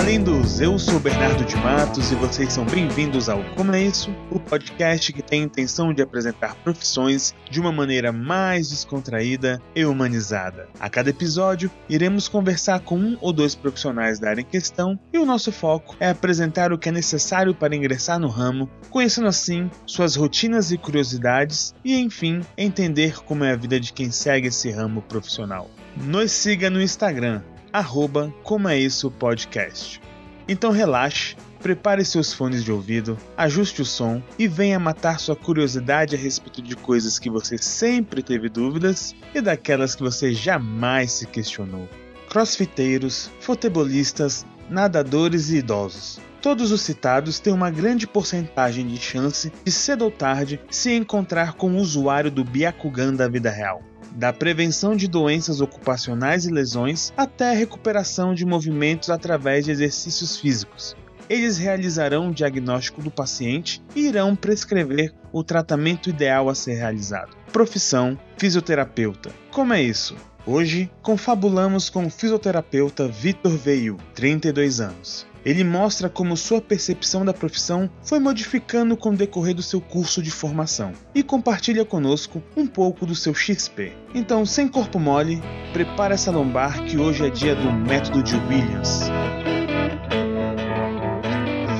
Olá, lindos! Eu sou Bernardo de Matos e vocês são bem-vindos ao Como é? O podcast que tem a intenção de apresentar profissões de uma maneira mais descontraída e humanizada. A cada episódio, iremos conversar com um ou dois profissionais da área em questão e o nosso foco é apresentar o que é necessário para ingressar no ramo, conhecendo assim suas rotinas e curiosidades e, enfim, entender como é a vida de quem segue esse ramo profissional. Nos siga no Instagram, arroba Como é Isso Podcast. Então relaxe, prepare seus fones de ouvido, ajuste o som e venha matar sua curiosidade a respeito de coisas que você sempre teve dúvidas e daquelas que você jamais se questionou. Crossfiteiros, futebolistas, nadadores e idosos. Todos os citados têm uma grande porcentagem de chance de cedo ou tarde se encontrar com o usuário do Byakugan da vida real da prevenção de doenças ocupacionais e lesões até a recuperação de movimentos através de exercícios físicos. Eles realizarão o diagnóstico do paciente e irão prescrever o tratamento ideal a ser realizado. Profissão: fisioterapeuta. Como é isso? Hoje, confabulamos com o fisioterapeuta Vitor Veil, 32 anos. Ele mostra como sua percepção da profissão foi modificando com o decorrer do seu curso de formação e compartilha conosco um pouco do seu XP. Então, sem corpo mole, prepara essa lombar que hoje é dia do método de Williams.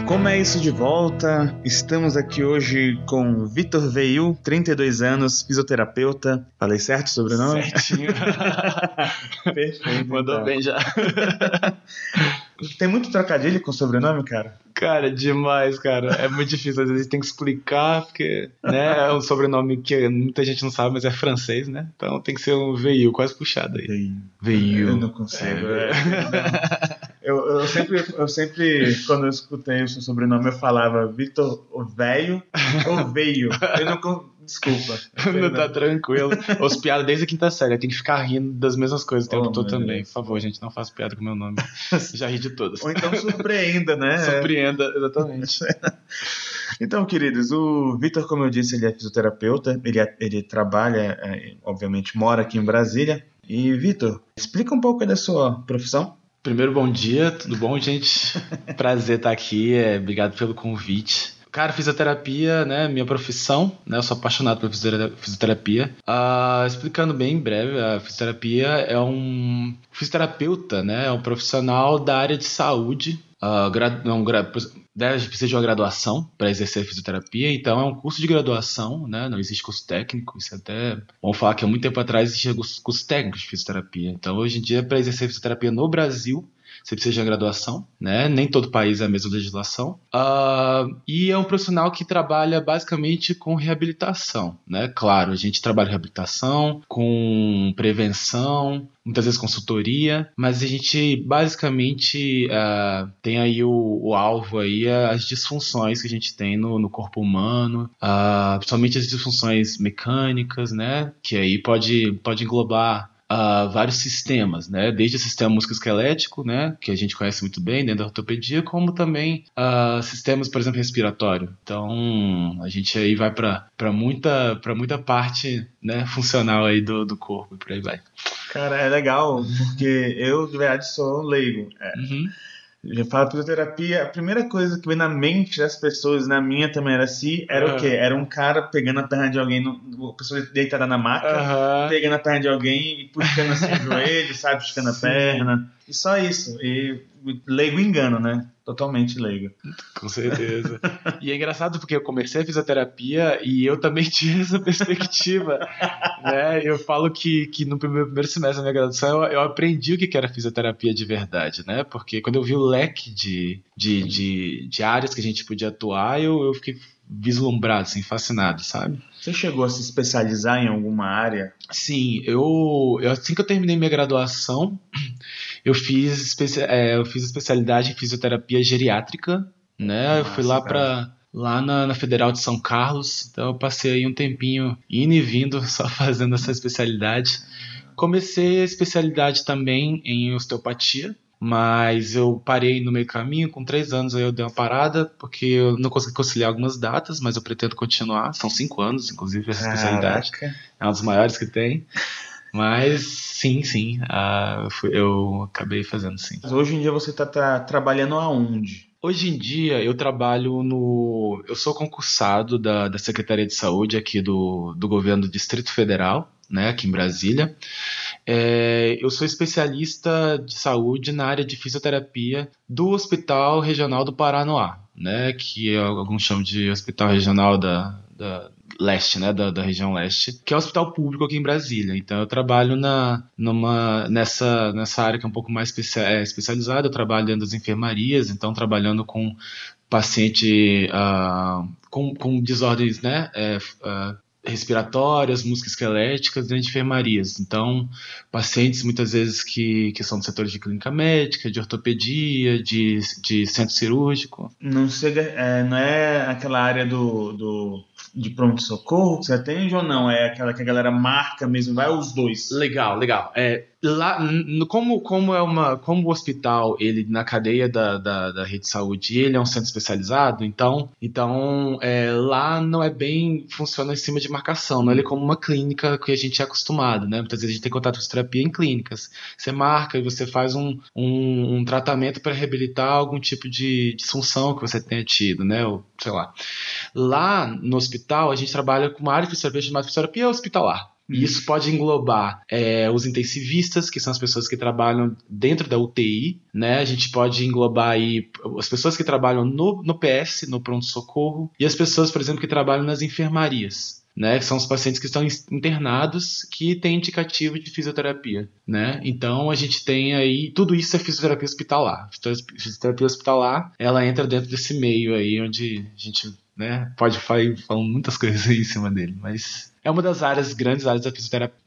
Como é isso de volta? Estamos aqui hoje com Vitor Veil, 32 anos, fisioterapeuta. Falei certo o sobrenome? Certinho. Perfeito. Mandou então. bem já. Tem muito trocadilho com sobrenome, cara? Cara, demais, cara. É muito difícil. Às vezes tem que explicar, porque né, é um sobrenome que muita gente não sabe, mas é francês, né? Então tem que ser um veio, quase puxado aí. Veio. Eu não consigo. é. Eu, eu sempre, eu sempre, quando eu escutei o seu sobrenome, eu falava Vitor o Velho ou Veio. Eu não. Desculpa. Não tá tranquilo. Os piadas desde a quinta série, tem que ficar rindo das mesmas coisas o tempo Oh, todo também. Deus. Por favor, gente, não faça piada com o meu nome. Já ri de todas. Ou então surpreenda, né? Surpreenda, exatamente. Então, queridos, o Vitor, como eu disse, ele é fisioterapeuta, ele, é- ele trabalha, é, obviamente, mora aqui em Brasília. E, Vitor, explica um pouco da sua profissão. Primeiro, bom dia, tudo bom, gente? Prazer estar aqui, é, obrigado pelo convite. Cara, fisioterapia, né, minha profissão, né, eu sou apaixonado por fisiotera- fisioterapia. Ah, explicando bem em breve, a fisioterapia é um fisioterapeuta, né, é um profissional da área de saúde, ah, gra- não, gra- deve precisar de uma graduação para exercer fisioterapia, então é um curso de graduação, né, não existe curso técnico, isso é até, vamos falar que há muito tempo atrás existia curso curso técnico de fisioterapia, então hoje em dia para exercer fisioterapia no Brasil, você precisa de graduação, né? Nem todo país é a mesma legislação. Ah, e é um profissional que trabalha basicamente com reabilitação, né? Claro, a gente trabalha reabilitação, com prevenção, muitas vezes consultoria, mas a gente basicamente ah, tem aí o, o alvo aí as disfunções que a gente tem no, no corpo humano, ah, principalmente as disfunções mecânicas, né? Que aí pode, pode englobar ah, vários sistemas, né? Desde o sistema musculoesquelético, né? Que a gente conhece muito bem dentro da ortopedia, como também ah, sistemas, por exemplo, respiratório. Então, a gente aí vai para muita, muita parte né, funcional aí do, do corpo e por aí vai. Cara, é legal, porque eu, de verdade, sou leigo. É, Uhum. Já falo fisioterapia, a primeira coisa que vem na mente das pessoas, na minha também era assim, era o Ah. quê? Era um cara pegando a perna de alguém, no, a pessoa deitada na maca, Aham. pegando a perna de alguém e puxando assim o joelho, sabe? Puxando a perna. E só isso. E leigo engano, né? Totalmente leigo. Com certeza. e é engraçado porque eu comecei a fisioterapia e eu também tinha essa perspectiva. né? Eu falo que, que no primeiro, primeiro semestre da minha graduação eu, eu aprendi o que era fisioterapia de verdade, né? Porque quando eu vi o leque de, de, de, de áreas que a gente podia atuar, eu, eu fiquei vislumbrado, assim, fascinado, sabe? Você chegou a se especializar em alguma área? Sim, eu, eu assim que eu terminei minha graduação, eu fiz, é, eu fiz especialidade em fisioterapia geriátrica, né? eu fui lá para lá na, na Federal de São Carlos, então eu passei aí um tempinho indo e vindo só fazendo essa especialidade. Comecei a especialidade também em osteopatia, mas eu parei no meio caminho, com três anos aí eu dei uma parada, porque eu não consegui conciliar algumas datas, mas eu pretendo continuar, são cinco anos, inclusive, essa especialidade Caraca. é uma das maiores que tem. Mas sim, sim, eu, fui, eu acabei fazendo sim. Hoje em dia você está tá trabalhando aonde? Hoje em dia eu trabalho no. Eu sou concursado da, da Secretaria de Saúde aqui do, do governo do Distrito Federal, né, aqui em Brasília. É, eu sou especialista de saúde na área de fisioterapia do Hospital Regional do Paranoá, né, que é, alguns chamam de Hospital Regional da, da leste, né, da, da, região leste, que é um hospital público aqui em Brasília. Então eu trabalho na, numa, nessa, nessa área que é um pouco mais é, especializada, eu trabalho dentro das enfermarias, então trabalhando com paciente uh, com, com desordens né, é, uh, respiratórias, musculoesqueléticas dentro de enfermarias. Então, pacientes muitas vezes que, que são do setor de clínica médica, de ortopedia, de, de centro cirúrgico. Não, chega, é, não é aquela área do, do de pronto-socorro que você atende ou não? É aquela que a galera marca mesmo, vai os dois? Legal, legal. É, lá, como, como é uma, como o hospital, ele na cadeia da, da, da rede de saúde, ele é um centro especializado, então, então é, lá não é bem, funciona em cima de marcação, não é como uma clínica que a gente é acostumado, né? Muitas vezes a gente tem contato com terapia em clínicas. Você marca e você faz um, um, um tratamento para reabilitar algum tipo de disfunção que você tenha tido, né? Ou, sei lá. Lá no hospital, a gente trabalha com uma área de fisioterapia chamada fisioterapia hospitalar. E uhum. isso pode englobar é, os intensivistas, que são as pessoas que trabalham dentro da UTI, né? A gente pode englobar aí as pessoas que trabalham no, no PS, no pronto-socorro, e as pessoas, por exemplo, que trabalham nas enfermarias. Né, que são os pacientes que estão internados que têm indicativo de fisioterapia, né? Então a gente tem aí tudo isso é fisioterapia hospitalar. Fisioterapia hospitalar, ela entra dentro desse meio aí onde a gente, né, pode falar, muitas coisas aí em cima dele, mas é uma das áreas, grandes áreas da fisioterapia.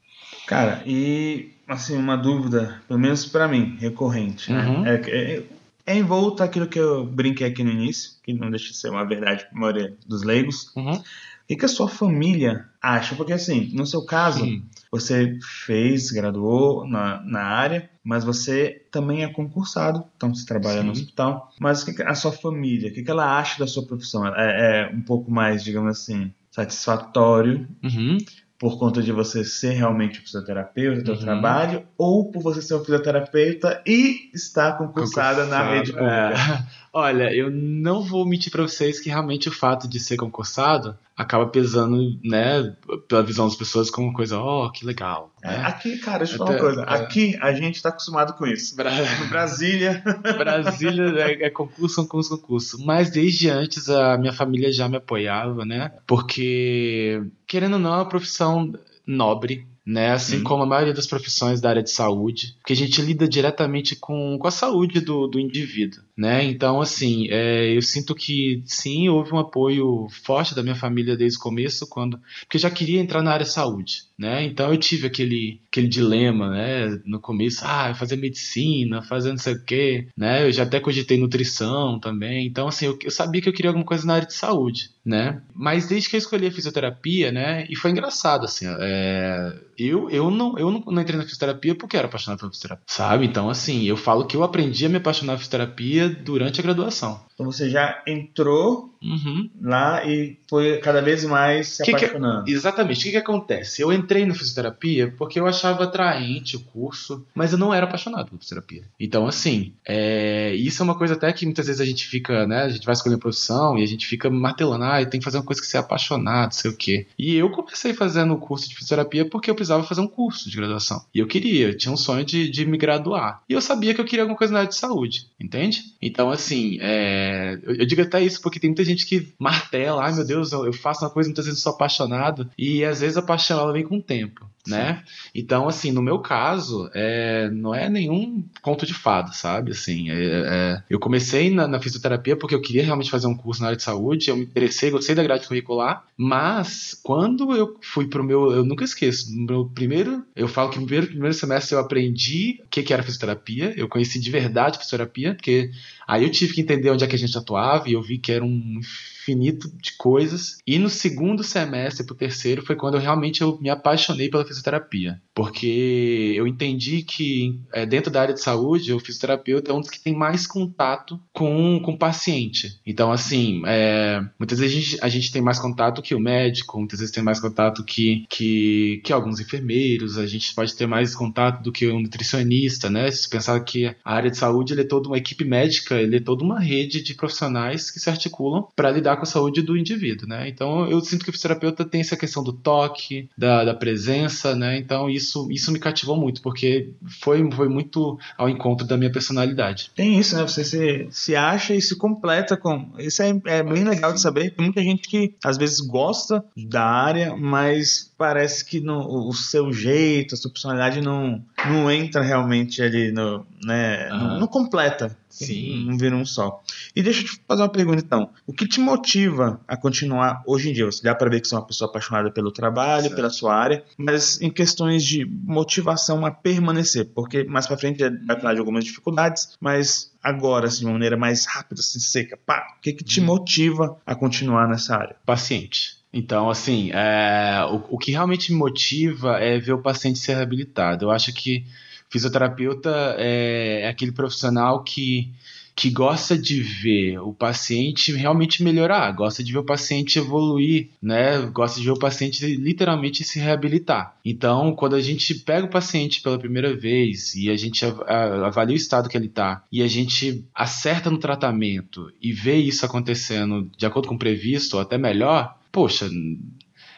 Cara, e assim, uma dúvida, pelo menos para mim, recorrente, né? Uhum. É, é, é em volta aquilo que eu brinquei aqui no início, que não deixa de ser uma verdade para a maioria dos leigos. Uhum. O que, que a sua família acha? Porque assim, no seu caso, Sim. Você fez, graduou na, na área, mas você também é concursado, então você trabalha Sim. no hospital. Mas a sua família, o que, que ela acha da sua profissão? É, é um pouco mais, digamos assim, satisfatório uhum. por conta de você ser realmente um fisioterapeuta do seu uhum. trabalho ou por você ser um fisioterapeuta e estar concursada na rede pública? É. Olha, eu não vou mentir para vocês que realmente o fato de ser concursado acaba pesando, né, pela visão das pessoas como uma coisa, ó, oh, que legal. Né? Aqui, cara, deixa eu falar uma coisa. É... Aqui a gente tá acostumado com isso. Bra... Brasília. Brasília é, é concurso, concurso, concurso. Mas desde antes a minha família já me apoiava, né? Porque, querendo ou não, é uma profissão nobre, né? Assim uhum. como a maioria das profissões da área de saúde, porque a gente lida diretamente com, com a saúde do, do indivíduo, né? Então, assim, é, eu sinto que sim, houve um apoio forte da minha família desde o começo, quando porque eu já queria entrar na área de saúde, né? Então eu tive aquele, aquele dilema, né? No começo, ah, fazer medicina, fazer não sei o quê, né? Eu já até cogitei nutrição também, então assim, eu, eu sabia que eu queria alguma coisa na área de saúde, né? Mas desde que eu escolhi a fisioterapia, né? E foi engraçado, assim, é, eu, eu, não, eu não, entrei na fisioterapia porque era apaixonado pela fisioterapia, sabe? Então, assim, eu falo que eu aprendi a me apaixonar por fisioterapia durante a graduação. Então você já entrou uhum. lá e foi cada vez mais se que apaixonando. Que, exatamente. O que, que acontece? Eu entrei na fisioterapia porque eu achava atraente o curso, mas eu não era apaixonado por fisioterapia. Então, assim, é, isso é uma coisa até que muitas vezes a gente fica, né? A gente vai escolher profissão e a gente fica martelando, ah, tem que fazer uma coisa que você é apaixonado, sei o quê. E eu comecei fazendo o curso de fisioterapia porque eu precisava fazer um curso de graduação. E eu queria, eu tinha um sonho de, de me graduar. E eu sabia que eu queria alguma coisa na área de saúde, entende? Então, assim, é, eu, eu, digo até isso porque tem muita gente que martela, ai meu Deus, eu, eu faço uma coisa, muitas vezes sou apaixonado, e às vezes a paixão ela vem com o tempo né? Então, assim, no meu caso, é, não é nenhum conto de fada, sabe? Assim, é, é, eu comecei na, na, fisioterapia porque eu queria realmente fazer um curso na área de saúde, eu me interessei, gostei da grade curricular, mas quando eu fui pro meu, eu nunca esqueço, no meu primeiro, eu falo que no primeiro, primeiro semestre eu aprendi o que, que era fisioterapia, eu conheci de verdade fisioterapia, porque aí eu tive que entender onde é que a gente atuava e eu vi que era um infinito de coisas. E no segundo semestre pro terceiro foi quando eu realmente eu me apaixonei pela fisioterapia. Porque eu entendi que é, dentro da área de saúde, o fisioterapeuta é um dos que tem mais contato com, com o paciente. Então, assim, é, muitas vezes a gente, a gente tem mais contato que o médico, muitas vezes tem mais contato que, que, que alguns enfermeiros, a gente pode ter mais contato do que um nutricionista, né? Se pensar que a área de saúde é toda uma equipe médica, ele é toda uma rede de profissionais que se articulam para lidar com a saúde do indivíduo, né? Então eu sinto que o fisioterapeuta tem essa questão do toque, da, da presença, né? Então isso, isso me cativou muito, porque foi, foi muito ao encontro da minha personalidade. Tem isso, né? Você se, se acha e se completa com. Isso é, é bem legal de saber. Tem muita gente que às vezes gosta da área, mas parece que no, o seu jeito, a sua personalidade não, não entra realmente ali no. Né, uhum. não, não, completa. Sim. Não vira um só. E deixa eu te fazer uma pergunta então. O que te motiva a continuar hoje em dia? Você dá para ver que você é uma pessoa apaixonada pelo trabalho, certo. pela sua área, mas em questões de motivação a permanecer, porque mais para frente vai falar de algumas dificuldades, mas agora, assim, de uma maneira mais rápida, assim, seca, pá, o que, que te hum. motiva a continuar nessa área? Paciente. Então, assim, é, o, o que realmente me motiva é ver o paciente ser reabilitado. Eu acho que fisioterapeuta é, é aquele profissional que que gosta de ver o paciente realmente melhorar, gosta de ver o paciente evoluir, né? Gosta de ver o paciente literalmente se reabilitar. Então, quando a gente pega o paciente pela primeira vez e a gente avalia o estado que ele está e a gente acerta no tratamento e vê isso acontecendo de acordo com o previsto ou até melhor, poxa,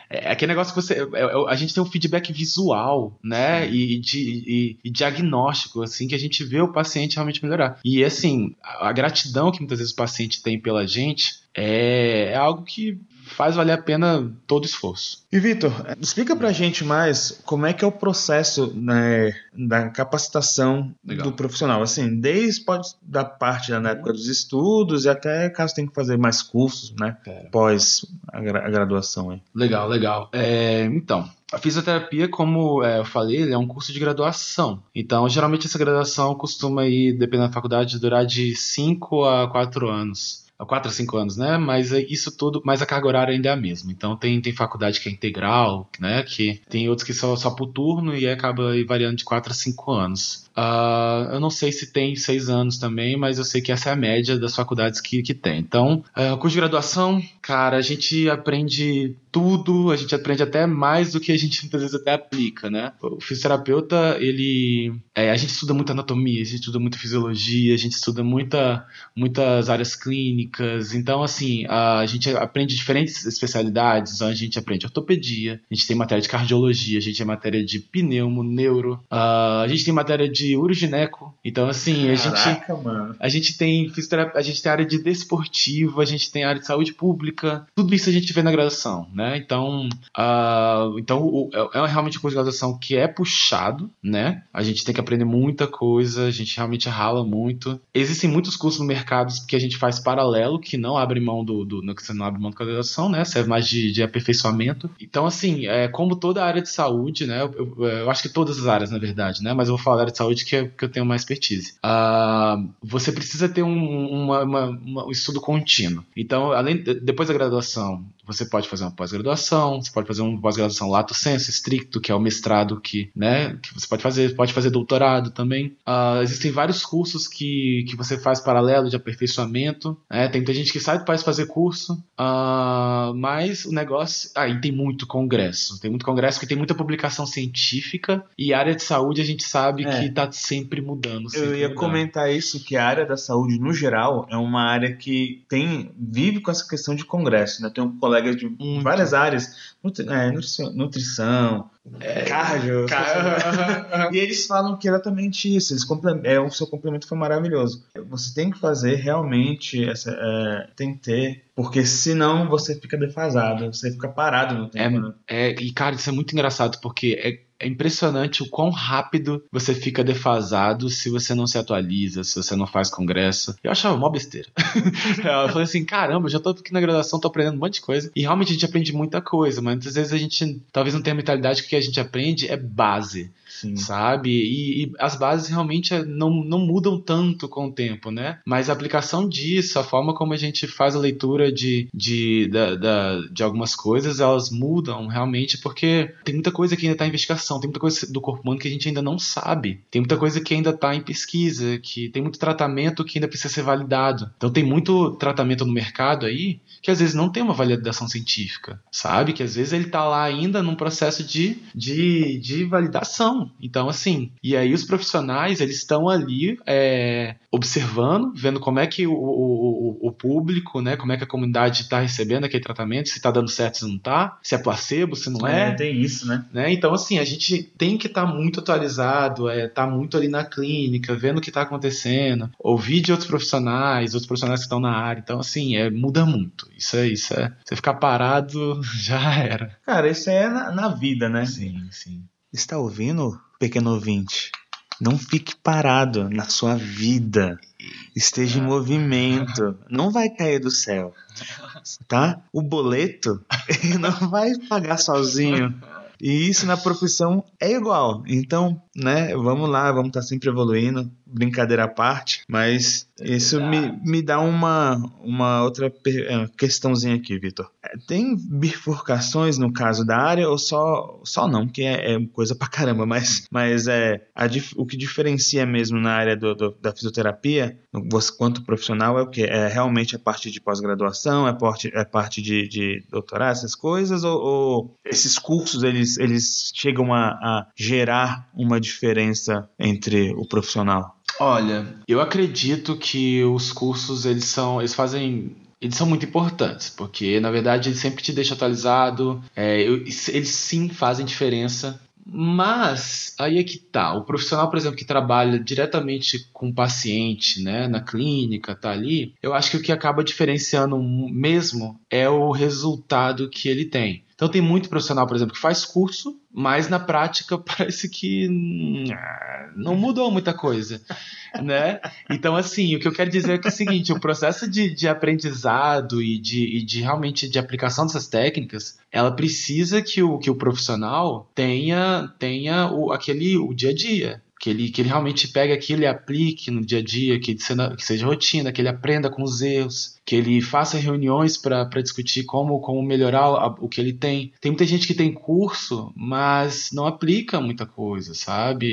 é aquele negócio que você. É, é, a gente tem um feedback visual, né? E, de, e, e, diagnóstico, assim, que a gente vê o paciente realmente melhorar. E assim, a, a gratidão que muitas vezes o paciente tem pela gente é, é algo que faz valer a pena todo o esforço. E Vitor, explica pra gente mais como é que é o processo né, da capacitação Legal. do profissional. Assim, desde pode da parte da época dos estudos e até caso tenha que fazer mais cursos, né? Pera. Pós a, gra a, graduação aí. Legal, legal. É, então, a fisioterapia, como é, eu falei, é um curso de graduação. Então, geralmente essa graduação costuma ir, dependendo da faculdade, durar de 5 a 4 anos há 4 a 5 anos, né? Mas é isso tudo, mas a carga horária ainda é a mesma. Então tem, tem faculdade que é integral, né? Que tem outros que são só por turno e acaba variando de 4 a 5 anos. Uh, eu não sei se tem seis anos também, mas eu sei que essa é a média das faculdades que, que tem. Então, uh, curso de graduação, cara, a gente aprende tudo, a gente aprende até mais do que a gente muitas vezes até aplica, né? O fisioterapeuta, ele. É, a gente estuda muita anatomia, a gente estuda muita fisiologia, a gente estuda muita, muitas áreas clínicas. Então, assim, a gente aprende diferentes especialidades. Então, a gente aprende ortopedia, a gente tem matéria de cardiologia, a gente tem matéria de pneumo, neuro, uh, a gente tem matéria de de urogineco. Então, assim, a Caraca, gente. Mano. A gente tem fisioterapia, a gente tem área de desportivo, a gente tem área de saúde pública. Tudo isso a gente vê na graduação, né? Então, uh, então o, é, é realmente um curso de graduação que é puxado, né? A gente tem que aprender muita coisa, a gente realmente rala muito. Existem muitos cursos no mercado que a gente faz paralelo, que não abre mão do. do que você não abre mão da graduação, né? Serve mais de, de aperfeiçoamento. Então, assim, é, como toda a área de saúde, né? Eu, eu, eu acho que todas as áreas, na verdade, né? Mas eu vou falar da área de saúde que, é, que eu tenho mais expertise. Uh, você precisa ter um, uma, uma, uma, um estudo contínuo. Então, além depois da graduação, você pode fazer uma pós-graduação, você pode fazer uma pós-graduação lato sensu, estricto, que é o mestrado que, né, que você pode fazer, pode fazer doutorado também. Uh, existem vários cursos que, que você faz paralelo de aperfeiçoamento. Né? Tem muita gente que sai do país fazer curso, uh, mas o negócio. Aí ah, tem muito congresso. Tem muito congresso que tem muita publicação científica e área de saúde a gente sabe é. que está sempre mudando. Sempre Eu ia mudando. comentar isso, que a área da saúde, no geral, é uma área que tem vive com essa questão de congresso. Né? Tem um colega colegas de várias áreas, é, nutrição, é, cardio, e eles falam que é exatamente isso. Eles é, o seu complemento foi maravilhoso. Você tem que fazer realmente essa, é, tem que ter, porque senão você fica defasado, você fica parado no tempo. É, né? é, e cara, isso é muito engraçado porque é impressionante o quão rápido você fica defasado se você não se atualiza, se você não faz congresso. Eu achava mó besteira. eu falei assim, caramba, eu já tô aqui na graduação, tô aprendendo um monte de coisa. E realmente a gente aprende muita coisa, mas muitas vezes a gente talvez não tenha a mentalidade que o que a gente aprende é base. Sim. sabe? E, e, as bases realmente é, não, não mudam tanto com o tempo, né? Mas a aplicação disso, a forma como a gente faz a leitura de, de, da, da, de algumas coisas, elas mudam realmente porque tem muita coisa que ainda está em investigação, tem muita coisa do corpo humano que a gente ainda não sabe, tem muita coisa que ainda está em pesquisa, que tem muito tratamento que ainda precisa ser validado. Então tem muito tratamento no mercado aí que às vezes não tem uma validação científica, sabe? Que às vezes ele está lá ainda num processo de, de, de validação. Então, assim, e aí os profissionais, eles estão ali é, observando, vendo como é que o, o, o, público, né, como é que a comunidade está recebendo aquele tratamento, se está dando certo, se não está, se é placebo, se não é. é. Tem isso, né? né? Então, assim, a gente tem que estar tá muito atualizado, é, tá muito ali na clínica, vendo o que está acontecendo, ouvir de outros profissionais, outros profissionais que estão na área. Então, assim, é, muda muito. Isso é isso. É, você ficar parado já era. Cara, isso é na, na vida, né? Sim, sim. Está ouvindo, pequeno ouvinte? Não fique parado na sua vida. Esteja em movimento. Não vai cair do céu. Tá? O boleto não vai pagar sozinho. E isso na profissão é igual. Então, né, vamos lá, vamos estar tá sempre evoluindo, brincadeira à parte, mas isso me, me dá uma, uma outra é, questãozinha aqui, Vitor. É, tem bifurcações no caso da área ou só, só não, que é, é coisa pra caramba, mas, mas é, a, o que diferencia mesmo na área do, do, da fisioterapia, você, quanto profissional, é o que? É realmente a parte de pós-graduação, é parte, é parte de, de doutorado, essas coisas, ou, ou esses cursos eles, eles chegam a, a gerar uma diferença entre o profissional? Olha, eu acredito que os cursos eles são, eles fazem eles são muito importantes, porque na verdade eles sempre te deixam atualizado, é, eles sim fazem diferença. Mas aí é que tá. O profissional, por exemplo, que trabalha diretamente com o paciente, né, na clínica, tá ali, eu acho que o que acaba diferenciando mesmo é o resultado que ele tem. Então tem muito profissional, por exemplo, que faz curso, mas na prática parece que não mudou muita coisa, né? Então assim, o que eu quero dizer é que é o seguinte, o processo de, de aprendizado e de, e de realmente de aplicação dessas técnicas, ela precisa que o, que o profissional tenha tenha o, aquele o dia a dia, que ele, que ele realmente pegue aquilo e aplique no dia a dia, que, seja, que seja rotina, que ele aprenda com os erros, que ele faça reuniões para discutir como, como melhorar a, o que ele tem. Tem muita gente que tem curso, mas não aplica muita coisa, sabe?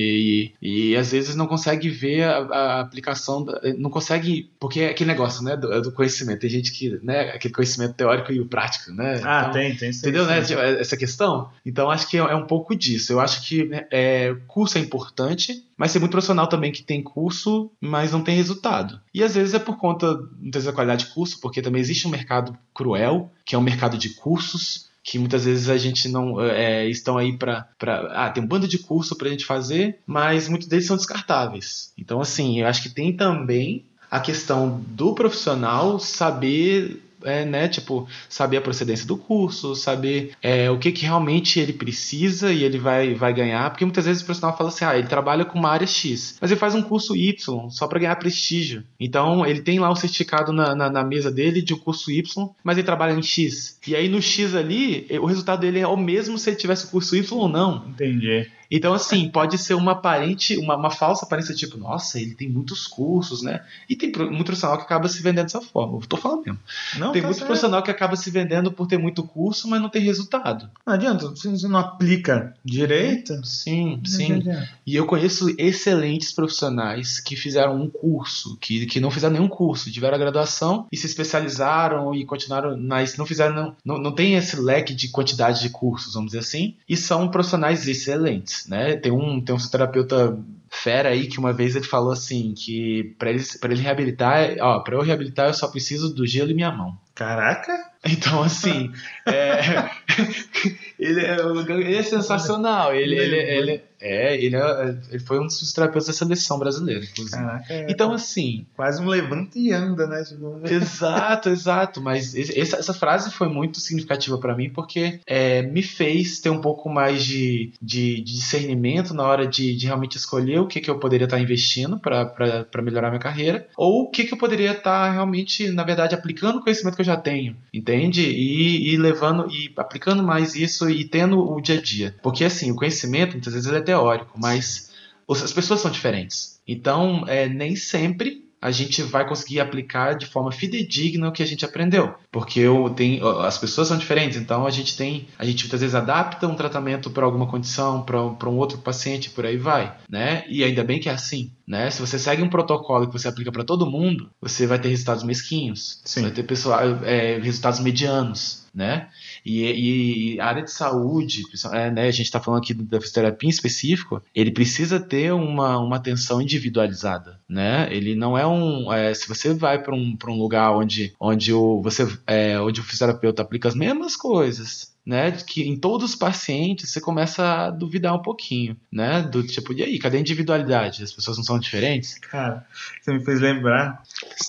E, e às vezes não consegue ver a, a aplicação, da, não consegue, porque é aquele negócio, né, do, do, conhecimento. Tem gente que, né, aquele conhecimento teórico e o prático, né? Ah, então, tem, tem. Entendeu, né, essa questão? Então acho que é, é um pouco disso. Eu acho que né, é, curso é importante, mas tem muito profissional também que tem curso, mas não tem resultado. E às vezes é por conta, da qualidade de curso, porque também existe um mercado cruel, que é um mercado de cursos, que muitas vezes a gente não é, estão aí para ah tem um bando de curso para a gente fazer mas muitos deles são descartáveis então assim eu acho que tem também a questão do profissional saber é, né, tipo, saber a procedência do curso, saber é, o que, que realmente ele precisa e ele vai, vai ganhar, porque muitas vezes o profissional fala assim, ah, ele trabalha com uma área X, mas ele faz um curso Y só para ganhar prestígio. Então, ele tem lá o certificado na, na, na, mesa dele de um curso Y, mas ele trabalha em X. E aí no X ali, o resultado dele é o mesmo se ele tivesse o curso Y ou não. Entendi. Então, assim, pode ser uma aparente, uma, uma falsa aparência, tipo, nossa, ele tem muitos cursos, né? E tem muito profissional que acaba se vendendo dessa forma. Eu tô falando mesmo. Não, tem tá muito certo. profissional que acaba se vendendo por ter muito curso, mas não tem resultado. Não adianta, você não aplica direito. Sim, não sim. Adianta. E eu conheço excelentes profissionais que fizeram um curso, que, que não fizeram nenhum curso, tiveram a graduação e se especializaram e continuaram, mas não fizeram, não, não, não tem esse leque de quantidade de cursos, vamos dizer assim, e são profissionais excelentes né? Tem um, tem um terapeuta fera aí que uma vez ele falou assim que para ele, pra ele reabilitar, ó, para eu reabilitar eu só preciso do gelo e minha mão. Caraca! Então, assim, é, ele, é, ele, é, sensacional. Ele, ele, ele, é, ele, é, ele foi um dos terapeutas da seleção brasileira, inclusive. Caraca, é, então, assim. Quase um levanta e anda, né? Exato, exato. Mas essa, essa frase foi muito significativa para mim porque é, me fez ter um pouco mais de, de, de discernimento na hora de, de, realmente escolher o que, que eu poderia estar investindo para melhorar minha carreira ou o que, que eu poderia estar realmente, na verdade, aplicando o conhecimento que eu já tenho, entende? E, e levando e aplicando mais isso e tendo o dia a dia. Porque, assim, o conhecimento, muitas vezes, ele é teórico, mas as pessoas são diferentes. Então, é, nem sempre a gente vai conseguir aplicar de forma fidedigna o que a gente aprendeu. Porque eu tenho, as pessoas são diferentes, então a gente tem, a gente muitas vezes adapta um tratamento para alguma condição, para um outro paciente, por aí vai, né? E ainda bem que é assim, né? Se você segue um protocolo que você aplica para todo mundo, você vai ter resultados mesquinhos, Sim. vai ter pessoal, é, resultados medianos, né? E, e, a área de saúde, é, né, a gente está falando aqui da fisioterapia em específico, ele precisa ter uma, uma atenção individualizada, né? Ele não é um, é, se você vai para um, um lugar onde, onde o você, é, onde o fisioterapeuta aplica as mesmas coisas, né, que em todos os pacientes você começa a duvidar um pouquinho, né, do tipo, e aí, cadê a individualidade? As pessoas não são diferentes? Cara, você me fez lembrar,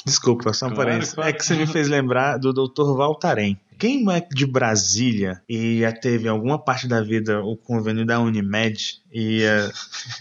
desculpa, só um claro, parênteses, claro. é que você me fez lembrar do Dr. Valtarém. Quem é de Brasília e já teve alguma parte da vida o convênio da Unimed e ia,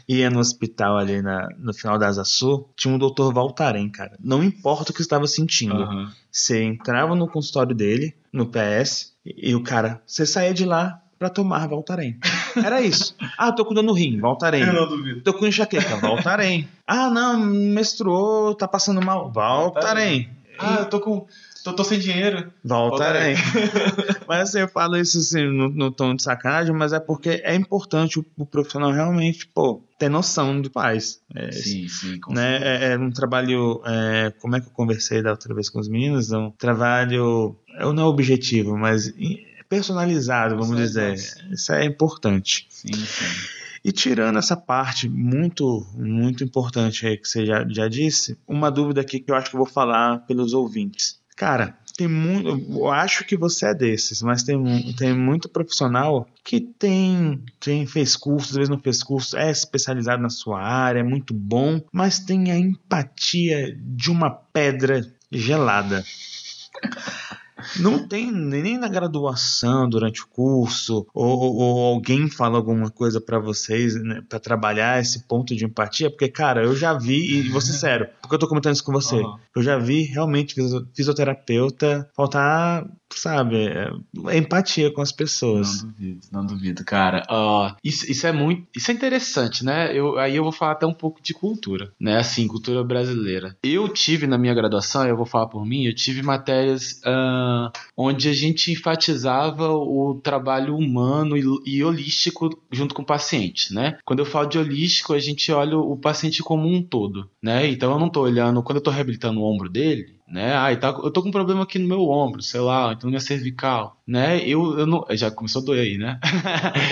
ia no hospital ali na, no final da Asa Sul, tinha um doutor Valtarém, cara. Não importa o que você estava sentindo. Uhum. Você entrava no consultório dele, no PS, e, e o cara, você saía de lá para tomar Valtarém. Era isso. Ah, tô com dor no rim, Valtarém. Eu não duvido. Tô com enxaqueca, Valtarém. ah, não, menstruou, tá passando mal, Valtarém. Ah, eu tô com Tô, tô sem dinheiro. Voltarei. mas assim, eu falo isso assim, no, no, tom de sacanagem, mas é porque é importante o, o profissional realmente, pô, ter noção do faz. É, sim, sim. Né? É, é, um trabalho, é, como é que eu conversei da outra vez com os meninos? É um trabalho, não é objetivo, mas personalizado, vamos dizer. Isso é importante. Sim, sim. E tirando essa parte muito, muito importante aí que você já, já disse, uma dúvida aqui que eu acho que eu vou falar pelos ouvintes. Cara, tem muito. Eu acho que você é desses, mas tem, tem muito profissional que tem, tem fez cursos, às vezes não fez curso, é especializado na sua área, é muito bom, mas tem a empatia de uma pedra gelada. Não tem nem na graduação, durante o curso, ou, ou alguém fala alguma coisa para vocês, né, para trabalhar esse ponto de empatia, porque, cara, eu já vi, e vou ser sério, porque eu tô comentando isso com você, uhum. eu já vi realmente fisioterapeuta faltar sabe, é, empatia com as pessoas. Não duvido, não duvido, cara. Uh, isso, isso é muito, isso é interessante, né? Eu, aí eu vou falar até um pouco de cultura, né? Assim, cultura brasileira. Eu tive na minha graduação, eu vou falar por mim, eu tive matérias uh, onde a gente enfatizava o trabalho humano e, e holístico junto com o paciente, né? Quando eu falo de holístico, a gente olha o paciente como um todo, né? Então eu não tô olhando, quando eu tô reabilitando o ombro dele, né? Ah, tá, eu tô com um problema aqui no meu ombro, sei lá, então na minha cervical, né? Eu, eu não, já começou a doer aí, né?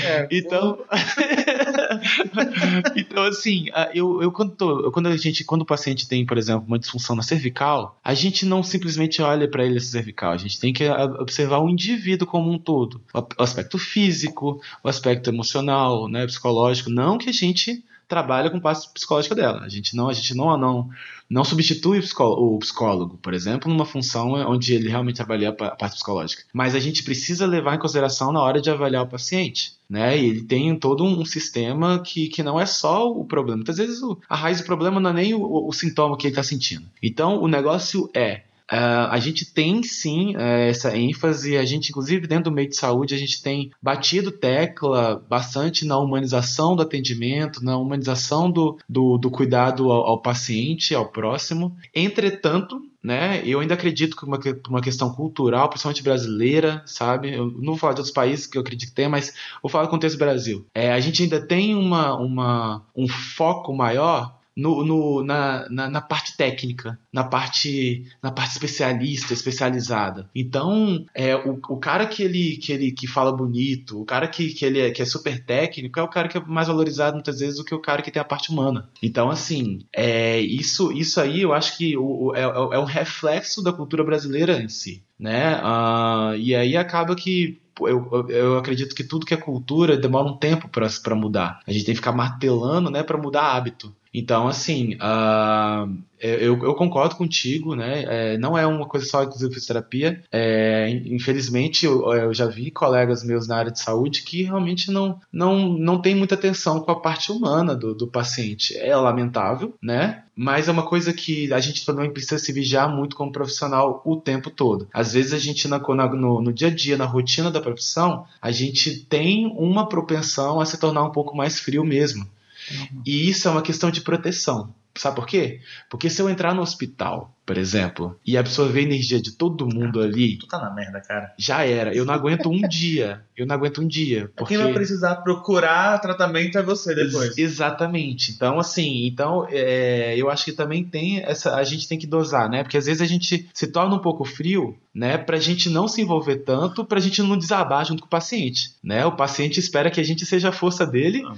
É, então, então assim, eu, eu quando tô, quando a gente, quando o paciente tem, por exemplo, uma disfunção na cervical, a gente não simplesmente olha para ele essa cervical, a gente tem que observar o indivíduo como um todo, o aspecto físico, o aspecto emocional, né, psicológico, não que a gente trabalha com parte psicológica dela. A gente não, a gente não, não, não substitui o psicólogo, por exemplo, numa função onde ele realmente trabalha a parte psicológica. Mas a gente precisa levar em consideração na hora de avaliar o paciente. Né? E ele tem todo um sistema que, que não é só o problema. Muitas vezes a raiz do problema não é nem o, o sintoma que ele está sentindo. Então o negócio é Uh, a gente tem sim uh, essa ênfase, a gente, inclusive dentro do meio de saúde, a gente tem batido tecla bastante na humanização do atendimento, na humanização do, do, do cuidado ao, ao paciente, ao próximo. Entretanto, né? Eu ainda acredito que uma, uma questão cultural, principalmente brasileira, sabe? Eu não vou falar de outros países que eu acredito que tem, mas vou falar do contexto do Brasil. É, a gente ainda tem uma, uma, um foco maior no, no na, na, na, parte técnica, na parte na parte especialista, especializada. Então, é, o, o cara que ele, que ele que fala bonito, o cara que, que ele é, que é super técnico, é o cara que é mais valorizado muitas vezes do que o cara que tem a parte humana. Então, assim, é, isso, isso aí eu acho que o, é, é um reflexo da cultura brasileira em si. Né? Uh, e aí acaba que eu, eu acredito que tudo que é cultura demora um tempo para mudar. A gente tem que ficar martelando né, para mudar hábito. Então, assim, uh, eu, eu, concordo contigo, né? É, não é uma coisa só, inclusive, fisioterapia. É, infelizmente, eu, eu, já vi colegas meus na área de saúde que realmente não, não, não tem muita atenção com a parte humana do, do paciente. É lamentável, né? Mas é uma coisa que a gente também precisa se vigiar muito como profissional o tempo todo. Às vezes a gente, na, no, no dia a dia, na rotina da profissão, a gente tem uma propensão a se tornar um pouco mais frio mesmo. Uhum. E isso é uma questão de proteção. Sabe por quê? Porque se eu entrar no hospital, por exemplo, e absorver a energia de todo mundo ali. Tu tá na merda, cara. Já era. Eu não aguento um dia. Eu não aguento um dia. Porque... Quem vai precisar procurar tratamento é você depois. exatamente. Então, assim, então é, eu acho que também tem essa. A gente tem que dosar, né? Porque às vezes a gente se torna um pouco frio, né? Pra gente não se envolver tanto, pra gente não desabar junto com o paciente. Né? O paciente espera que a gente seja a força dele. Não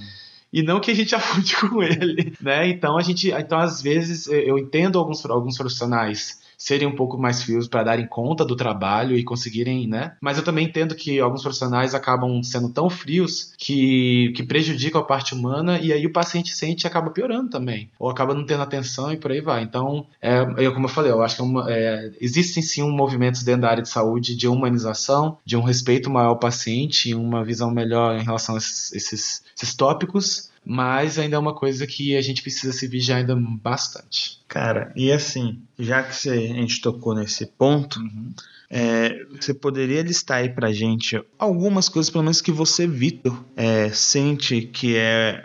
e não que a gente afunde com ele, né? Então a gente, então às vezes eu entendo alguns alguns profissionais serem um pouco mais frios para darem conta do trabalho e conseguirem, né? Mas eu também entendo que alguns profissionais acabam sendo tão frios que, que prejudicam a parte humana e aí o paciente sente e acaba piorando também, ou acaba não tendo atenção e por aí vai. Então, é, eu, como eu falei, eu acho que é uma, é, existem sim um movimentos dentro da área de saúde de humanização, de um respeito maior ao paciente, uma visão melhor em relação a esses, esses, esses tópicos mas ainda é uma coisa que a gente precisa se vigiar ainda bastante. Cara, e assim, já que a gente tocou nesse ponto, uhum. é, você poderia listar aí pra gente algumas coisas, pelo menos que você, Vitor, é, sente que é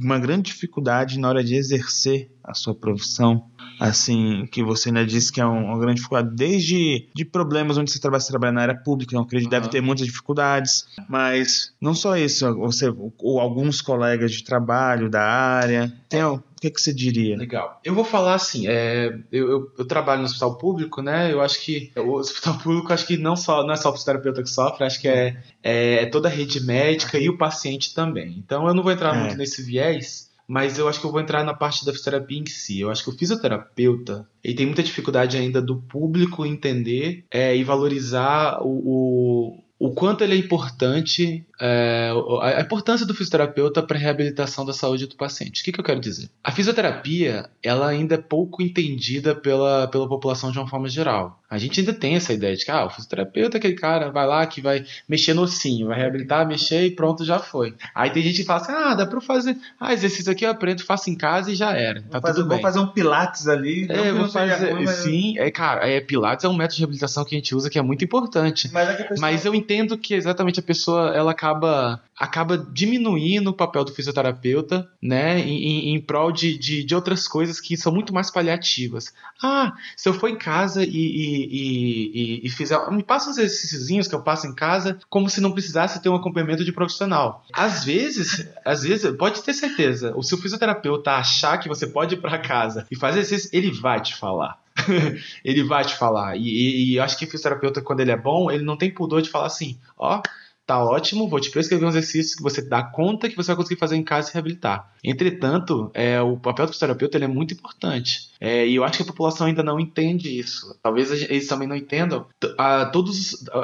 uma grande dificuldade na hora de exercer a sua profissão? Assim, que você ainda disse que é uma grande dificuldade, desde de problemas onde você trabalha, você trabalha na área pública, eu acredito que uhum. deve ter muitas dificuldades, mas não só isso, você ou alguns colegas de trabalho da área, tem, o que, que você diria? Legal. Eu vou falar assim, é, eu, eu, eu, trabalho no hospital público, né? Eu acho que o hospital público, acho que não só não é só o fisioterapeuta que sofre, acho que é, é, toda a rede médica e o paciente também. Então eu não vou entrar é. muito nesse viés, mas eu acho que eu vou entrar na parte da fisioterapia em si. Eu acho que o fisioterapeuta ele tem muita dificuldade ainda do público entender é, e valorizar o, o o quanto ele é importante, é, a importância do fisioterapeuta para a reabilitação da saúde do paciente. O que, que, eu quero dizer? A fisioterapia, ela ainda é pouco entendida pela, pela população de uma forma geral. A gente ainda tem essa ideia de que ah, o fisioterapeuta é aquele cara, vai lá que vai mexer no ossinho, vai reabilitar, mexer e pronto, já foi. Aí tem gente que fala assim, ah, dá para fazer, ah, exercício aqui eu aprendo, faço em casa e já era. Tá fazer, tudo bem. Vou fazer um pilates ali. É, vou fazer, ruim, sim, é, cara, é, pilates é um método de reabilitação que a gente usa que é muito importante. Mas, é pessoa... mas eu entendo que exatamente a pessoa ela acaba acaba diminuindo o papel do fisioterapeuta, né, em, em prol de, de, de, outras coisas que são muito mais paliativas. Ah, se eu for em casa e, e, e, e fizer. Me passa uns exercícios que eu passo em casa, como se não precisasse ter um acompanhamento de profissional. Às vezes, às vezes, pode ter certeza, o seu fisioterapeuta achar que você pode ir para casa e fazer exercício, ele vai te falar. ele vai te falar. E, e, e acho que o fisioterapeuta, quando ele é bom, ele não tem pudor de falar assim: ó, tá ótimo, vou te prescrever um exercício que você dá conta que você vai conseguir fazer em casa e reabilitar. Entretanto, é, o papel do fisioterapeuta é muito importante. É, e eu acho que a população ainda não entende isso. Talvez eles também não entendam a,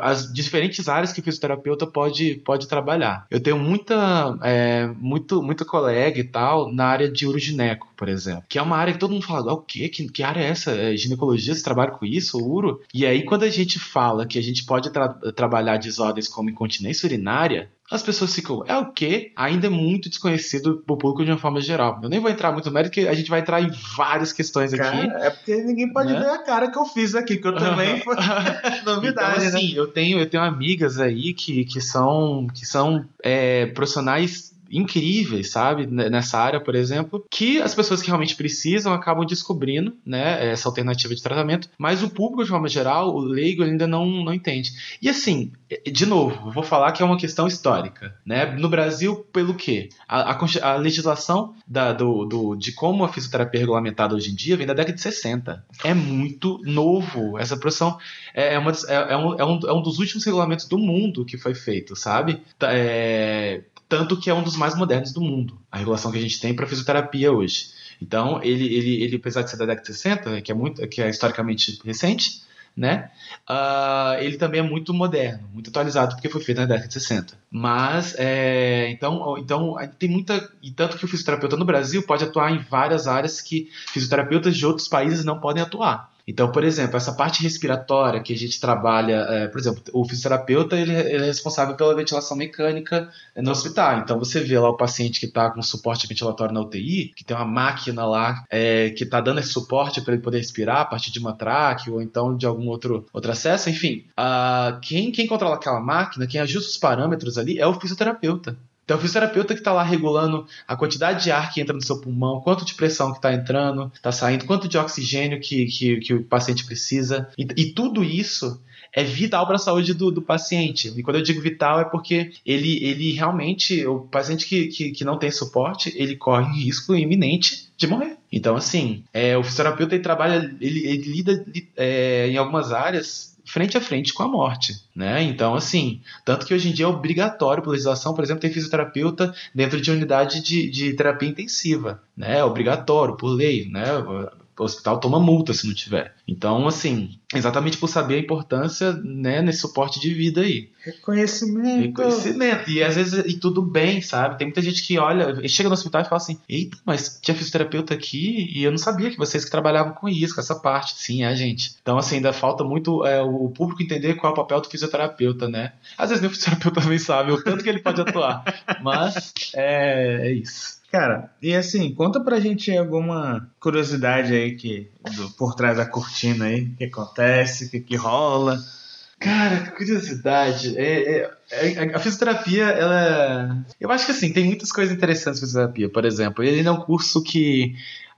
as diferentes áreas que o fisioterapeuta pode, pode trabalhar. Eu tenho muita, é, muito, muito colega e tal na área de urogineco, por exemplo, que é uma área que todo mundo fala, ah, o quê? Que, que área é essa? É ginecologia? Você trabalha com isso? Uro? E aí, quando a gente fala que a gente pode tra trabalhar desordens como incontinência urinária, as pessoas ficam, é o que? Ainda é muito desconhecido pro público de uma forma geral. Eu nem vou entrar muito no mérito, porque a gente vai entrar em várias questões cara, aqui. É porque ninguém pode né? ver a cara que eu fiz aqui, que eu também foi novidade. Então, assim, né? eu tenho, eu tenho amigas aí que, que são, que são é, profissionais incríveis, sabe? Nessa área, por exemplo, que as pessoas que realmente precisam acabam descobrindo, né? Essa alternativa de tratamento, mas o público, de forma geral, o leigo ainda não, não entende. E assim, de novo, vou falar que é uma questão histórica, né? No Brasil, pelo quê? A, a, a legislação da, do, do, de como a fisioterapia é regulamentada hoje em dia vem da década de 60. É muito novo. Essa profissão é, é, uma, é, é, um, é, um, é um dos últimos regulamentos do mundo que foi feito, sabe? É, tanto que é um dos mais modernos do mundo, a regulação que a gente tem para fisioterapia hoje. Então, ele, ele, ele, apesar de ser da década de 60, que é, muito, que é historicamente recente, né? Uh, ele também é muito moderno, muito atualizado, porque foi feito na década de 60. Mas, é, então, então, tem muita. E tanto que o fisioterapeuta no Brasil pode atuar em várias áreas que fisioterapeutas de outros países não podem atuar. Então, por exemplo, essa parte respiratória que a gente trabalha, é, por exemplo, o fisioterapeuta ele, ele, é responsável pela ventilação mecânica no hospital. Então, você vê lá o paciente que está com suporte ventilatório na UTI, que tem uma máquina lá é, que está dando esse suporte para ele poder respirar a partir de uma traque ou então de algum outro, outro acesso. Enfim, uh, quem, quem controla aquela máquina, quem ajusta os parâmetros ali é o fisioterapeuta. Então, o fisioterapeuta que está lá regulando a quantidade de ar que entra no seu pulmão, quanto de pressão que está entrando, está saindo, quanto de oxigênio que, que, que o paciente precisa. E, e tudo isso é vital para a saúde do, do, paciente. E quando eu digo vital é porque ele, ele realmente, o paciente que, que, que não tem suporte, ele corre risco iminente de morrer. Então, assim, é, o fisioterapeuta ele trabalha, ele, ele lida é, em algumas áreas frente a frente com a morte, né? Então, assim, tanto que hoje em dia é obrigatório por legislação, por exemplo, ter fisioterapeuta dentro de unidade de, de terapia intensiva, né? É obrigatório por lei, né? O hospital toma multa se não tiver. Então, assim, exatamente por saber a importância, né, nesse suporte de vida aí. Reconhecimento. Reconhecimento. E às vezes, e tudo bem, sabe? Tem muita gente que olha, chega no hospital e fala assim: eita, mas tinha fisioterapeuta aqui e eu não sabia que vocês que trabalhavam com isso, com essa parte. Sim, é, gente. Então, assim, ainda falta muito é, o público entender qual é o papel do fisioterapeuta, né? Às vezes nem o fisioterapeuta também sabe o tanto que ele pode atuar. Mas é, é isso. Cara, e assim, conta pra gente alguma curiosidade aí que do, por trás da cortina aí, o que acontece, o que, que rola. Cara, curiosidade. É, é, é, a fisioterapia, ela. Eu acho que assim, tem muitas coisas interessantes na fisioterapia. Por exemplo, ele é um curso que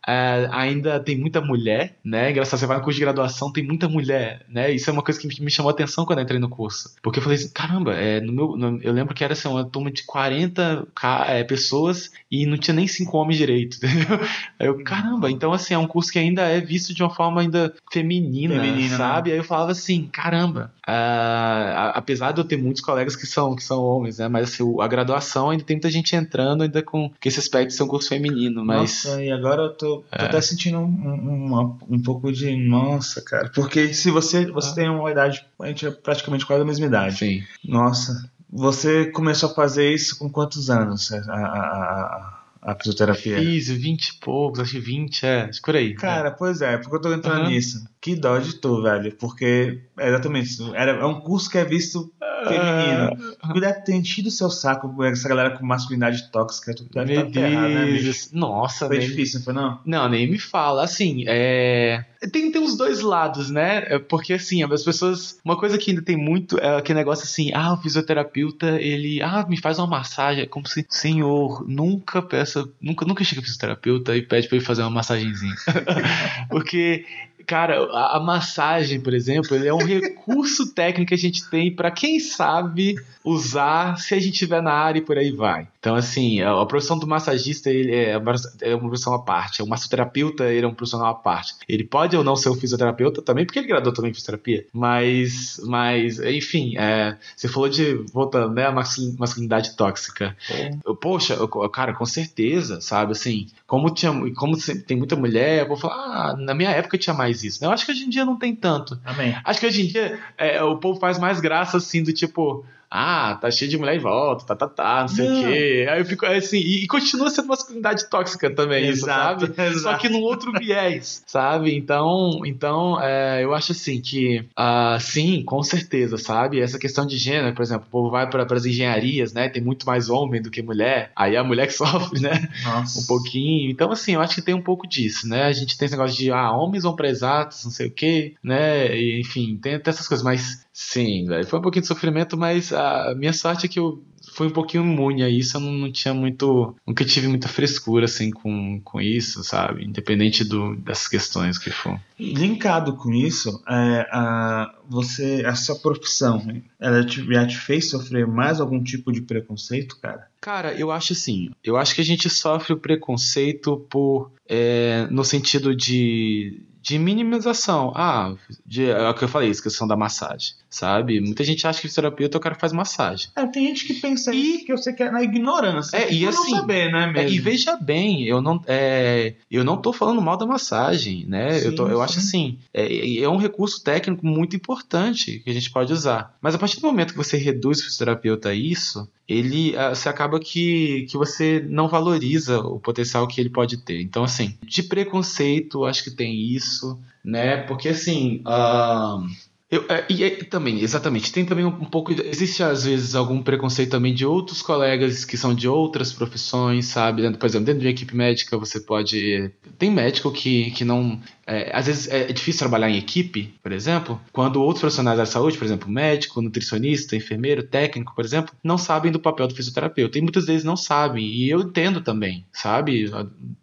Uh, ainda tem muita mulher, né? Engraçado, você vai no curso de graduação, tem muita mulher, né? Isso é uma coisa que me chamou a atenção quando eu entrei no curso. Porque eu falei assim, caramba, é, no meu, no, eu lembro que era assim, uma turma de 40 é, pessoas e não tinha nem cinco homens direito, entendeu? Aí eu, caramba, então assim, é um curso que ainda é visto de uma forma ainda feminina, feminina né? sabe? Né? Aí eu falava assim, caramba, uh, apesar de eu ter muitos colegas que são, que são homens, né? Mas assim, a graduação ainda tem muita gente entrando ainda com, com esse aspecto de ser um curso feminino, mas... Nossa, e agora eu tô tô, é. até sentindo um, um, um, pouco de nossa, cara. Porque se você, você ah. tem uma idade, a gente é praticamente quase a mesma idade. Sim. Nossa. Você começou a fazer isso com quantos anos? A, a, a, a fisioterapia? Fiz 20 e poucos, acho que 20, é, por aí. Cara, é. pois é, porque eu tô entrando uhum. nisso. Que dó de tu, velho. Porque, é exatamente isso. Era, é um curso que é visto feminino. Tu deve ter enchido o seu saco com essa galera com masculinidade tóxica. Tu deve Meu ferrado, né, bicho? Nossa, Foi nem... difícil, não foi não? Não, nem me fala. Assim, é... Tem, tem os dois lados, né? É porque, assim, as pessoas... Uma coisa que ainda tem muito é aquele negócio assim, ah, o fisioterapeuta, ele... Ah, me faz uma massagem. É como se, senhor, nunca peça... Nunca, nunca chega o fisioterapeuta e pede pra ele fazer uma massagenzinha. porque Cara, a, a, massagem, por exemplo, é um recurso técnico que a gente tem para quem sabe usar se a gente estiver na área e por aí vai. Então, assim, a, a profissão do massagista ele é, uma, é uma profissão à parte. O massoterapeuta ele é um profissional à parte. Ele pode ou não ser um fisioterapeuta também, porque ele graduou também em fisioterapia. Mas, mas enfim, é, você falou de, voltando, né, a masculinidade tóxica. É. Poxa, eu, cara, com certeza, sabe? Assim, como, tinha, como tem muita mulher, eu vou falar, ah, na minha época tinha mais isso. Eu acho que hoje em dia não tem tanto. Amém. Acho que hoje em dia é, o povo faz mais graça assim do tipo, ah, tá cheio de mulher em volta, tá, tá, tá, não sei não. o quê. Aí eu fico assim, e, e, continua sendo masculinidade tóxica também, exato, isso, sabe? Exato. Só que num outro viés, sabe? Então, então é, eu acho assim que, uh, sim, com certeza, sabe? Essa questão de gênero, por exemplo, o povo vai para as engenharias, né? Tem muito mais homem do que mulher, aí é a mulher que sofre, né? Nossa. Um pouquinho. Então, assim, eu acho que tem um pouco disso, né? A gente tem esse negócio de, ah, homens vão para exatos, não sei o quê, né? E, enfim, tem até essas coisas, mas sim, velho, foi um pouquinho de sofrimento, mas a minha sorte é que eu fui um pouquinho imune a isso, eu não, não, tinha muito. Nunca tive muita frescura, assim, com, com isso, sabe? Independente do, das questões que for. Linkado com isso, é, a, você, a sua profissão, ela te, já te fez sofrer mais algum tipo de preconceito, cara? Cara, eu acho assim. Eu acho que a gente sofre o preconceito por. É, no sentido de de minimização. Ah, de, é o que eu falei, a questão da massagem, sabe? Muita gente acha que fisioterapeuta é o cara que faz massagem. É, tem gente que pensa e, isso, que eu sei que é na ignorância. É, e assim, não saber, né, mesmo? É, e veja bem, eu não, é, eu não tô falando mal da massagem, né? Sim, eu, tô, eu acho assim, é, é um recurso técnico muito importante que a gente pode usar. Mas a partir do momento que você reduz o fisioterapeuta a isso, ele ah, você acaba que, que você não valoriza o potencial que ele pode ter. Então, assim, de preconceito, acho que tem isso, né? Porque, assim, uh, eu, é, e é, também, exatamente, tem também um, um, pouco. Existe às vezes algum preconceito também de outros colegas que são de outras profissões, sabe? Por exemplo, dentro de uma equipe médica você pode. Tem médico que, que não. É, às vezes é difícil trabalhar em equipe, por exemplo, quando outros profissionais da saúde, por exemplo, médico, nutricionista, enfermeiro, técnico, por exemplo, não sabem do papel do fisioterapeuta. E muitas vezes não sabem. E eu entendo também, sabe?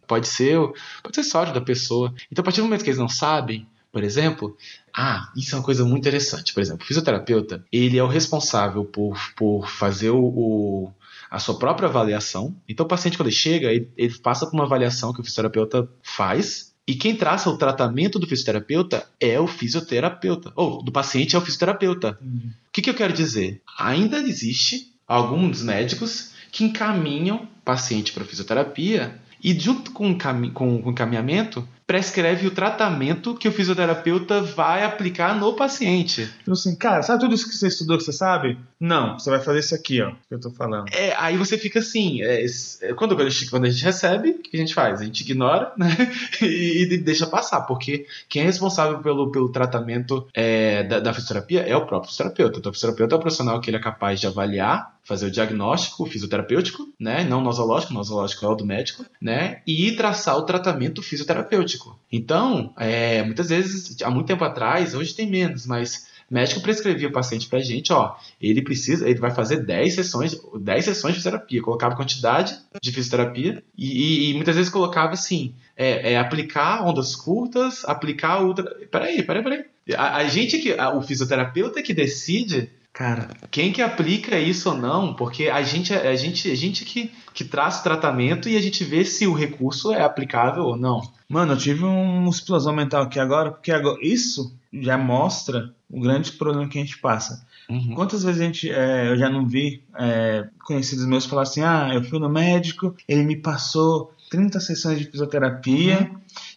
Pode ser, pode ser sorte da pessoa. Então, a partir do momento que eles não sabem, por exemplo, ah, isso é uma coisa muito interessante. Por exemplo, o fisioterapeuta, ele é o responsável por, por fazer o, o a sua própria avaliação. Então, o paciente, quando ele chega, ele, ele passa por uma avaliação que o fisioterapeuta faz. E quem traça o tratamento do fisioterapeuta é o fisioterapeuta. Ou do paciente é o fisioterapeuta. Uhum. O que, que eu quero dizer? Ainda existe alguns médicos que encaminham paciente para fisioterapia e junto com o, com o encaminhamento prescreve o tratamento que o fisioterapeuta vai aplicar no paciente. Então, assim, cara, sabe tudo isso que você estudou que você sabe? Não, você vai fazer isso aqui, ó, que eu tô falando. É, aí você fica assim, é, é quando, a gente, quando a gente recebe, o que a gente faz? A gente ignora, né, e, e deixa passar, porque quem é responsável pelo, pelo tratamento é, da, da, fisioterapia é o próprio fisioterapeuta. Então, o fisioterapeuta é o profissional que ele é capaz de avaliar, fazer o diagnóstico fisioterapêutico, né, não nosológico, nosológico é o do médico, né, e traçar o tratamento fisioterapêutico. Então, é, muitas vezes, há muito tempo atrás, hoje tem menos, mas médico prescrevia o paciente pra gente, ó, ele precisa, ele vai fazer 10 sessões, 10 sessões de terapia, colocava quantidade de fisioterapia e, e, e muitas vezes colocava assim, é, é, aplicar ondas curtas, aplicar ultra... Peraí, peraí, peraí. A, a gente que, a, o fisioterapeuta que decide Cara, quem que aplica isso ou não? Porque a gente, a gente, a gente que, que traz o tratamento e a gente vê se o recurso é aplicável ou não. Mano, eu tive uma explosão mental aqui agora, porque agora, isso já mostra o grande problema que a gente passa. Uhum. Quantas vezes a gente, é, eu já não vi é, conhecidos meus falar assim: ah, eu fui no médico, ele me passou 30 sessões de fisioterapia,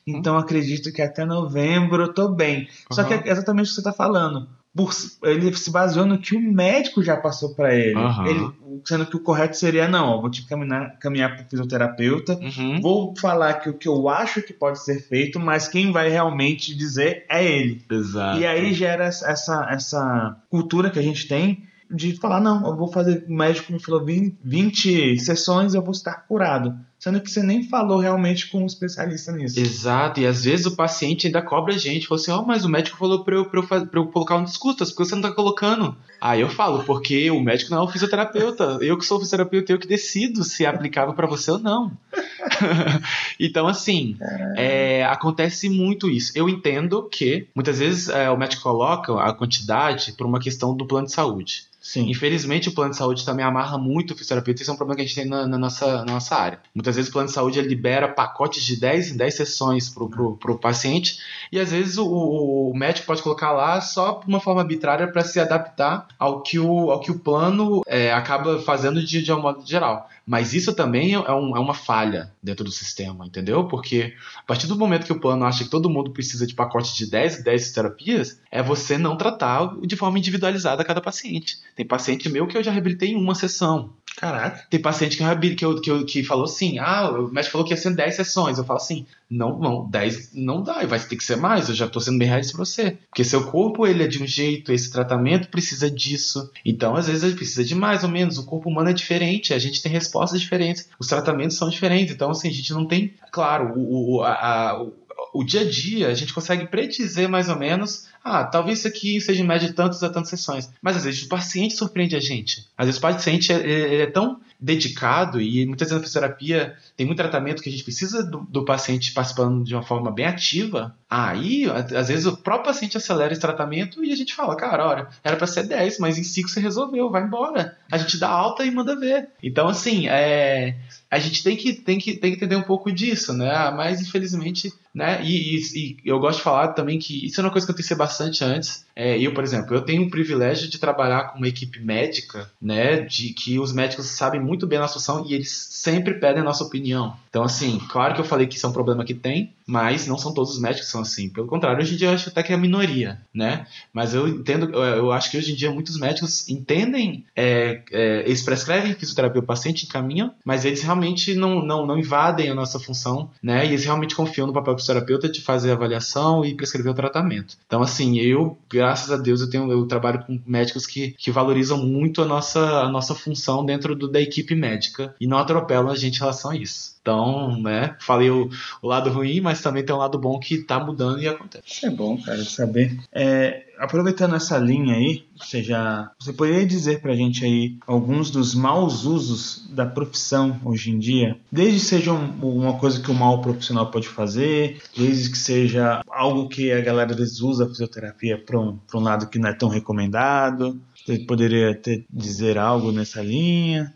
uhum. então acredito que até novembro eu tô bem. Uhum. Só que é exatamente o que você tá falando por, ele se baseou no que o médico já passou para ele. Uhum. ele. Sendo que o correto seria, não, vou te caminhar, caminhar para o fisioterapeuta, uhum. vou falar que o que eu acho que pode ser feito, mas quem vai realmente dizer é ele. Exato. E aí gera essa, essa cultura que a gente tem de falar, não, eu vou fazer, o médico me falou 20, 20 sessões eu vou estar curado sendo que você nem falou realmente com um especialista nisso. Exato, e às vezes o paciente ainda cobra a gente, fala assim, ó, oh, mas o médico falou pra eu, pra, eu, pra eu colocar um discurso, porque você não tá colocando? Aí eu falo, porque o médico não é o fisioterapeuta, eu que sou o fisioterapeuta, eu que decido se é aplicável para você ou não. então, assim, é, acontece muito isso. Eu entendo que muitas vezes é, o médico coloca a quantidade por uma questão do plano de saúde. Sim. Infelizmente, o plano de saúde também amarra muito o fisioterapeuta. Isso é um problema que a gente tem na, na nossa, na nossa área. Muitas vezes o plano de saúde libera pacotes de 10 em 10 sessões para o paciente e às vezes o, o, médico pode colocar lá só por uma forma arbitrária para se adaptar ao que o, ao que o plano é, acaba fazendo de, de um modo geral. Mas isso também é, um, é, uma falha dentro do sistema, entendeu? Porque a partir do momento que o plano acha que todo mundo precisa de pacote de 10 10 terapias, é você não tratar de forma individualizada cada paciente. Tem paciente meu que eu já reabilitei em uma sessão. Caraca. Tem paciente que, eu, que, eu, que, eu, que falou assim: ah, o médico falou que ia ser 10 sessões. Eu falo assim: não, não, 10 não dá, vai ter que ser mais. Eu já tô sendo bem realista pra você. Porque seu corpo ele é de um jeito, esse tratamento precisa disso. Então, às vezes, ele precisa de mais ou menos. O corpo humano é diferente, a gente tem respostas diferentes, os tratamentos são diferentes. Então, assim, a gente não tem. Claro, o, o, a, a o dia a dia, a gente consegue predizer mais ou menos, ah, talvez isso aqui seja em média de tantas a tantas sessões. Mas às vezes o paciente surpreende a gente. Às vezes o paciente é, é tão dedicado e muitas vezes na fisioterapia tem muito tratamento que a gente precisa do, do, paciente participando de uma forma bem ativa. Aí, às vezes, o próprio paciente acelera esse tratamento e a gente fala, cara, olha, era para ser 10, mas em 5 você resolveu, vai embora. A gente dá alta e manda ver. Então, assim, é, a gente tem que, tem, que, tem que entender um pouco disso, né? Mas, infelizmente, né? E, e, e, eu gosto de falar também que isso é uma coisa que eu pensei bastante antes. É, eu, por exemplo, eu tenho o privilégio de trabalhar com uma equipe médica, né? De que os médicos sabem muito bem a nossa função e eles sempre pedem a nossa opinião. Então, assim, claro que eu falei que isso é um problema que tem, mas não são todos os médicos que são assim. Pelo contrário, hoje em dia eu acho até que é a minoria, né? Mas eu entendo, eu acho que hoje em dia muitos médicos entendem, é, é, eles prescrevem fisioterapia ao paciente, encaminham, mas eles realmente não, não, não invadem a nossa função, né? E eles realmente confiam no papel do fisioterapeuta de fazer a avaliação e prescrever o tratamento. Então, assim, eu, a Deus, eu tenho eu trabalho com médicos que, que valorizam muito a nossa, a nossa função dentro do, da equipe médica e não atropelam a gente em relação a isso. Então, né, falei o, o, lado ruim, mas também tem um lado bom que tá mudando e acontece. Isso é bom, cara, saber. É, aproveitando essa linha aí, você já você poderia dizer pra gente aí alguns dos maus usos da profissão hoje em dia? Desde que seja um, uma coisa que o mal profissional pode fazer, desde que seja algo que a galera às vezes usa a fisioterapia para um, um lado que não é tão recomendado. Você poderia ter, dizer algo nessa linha?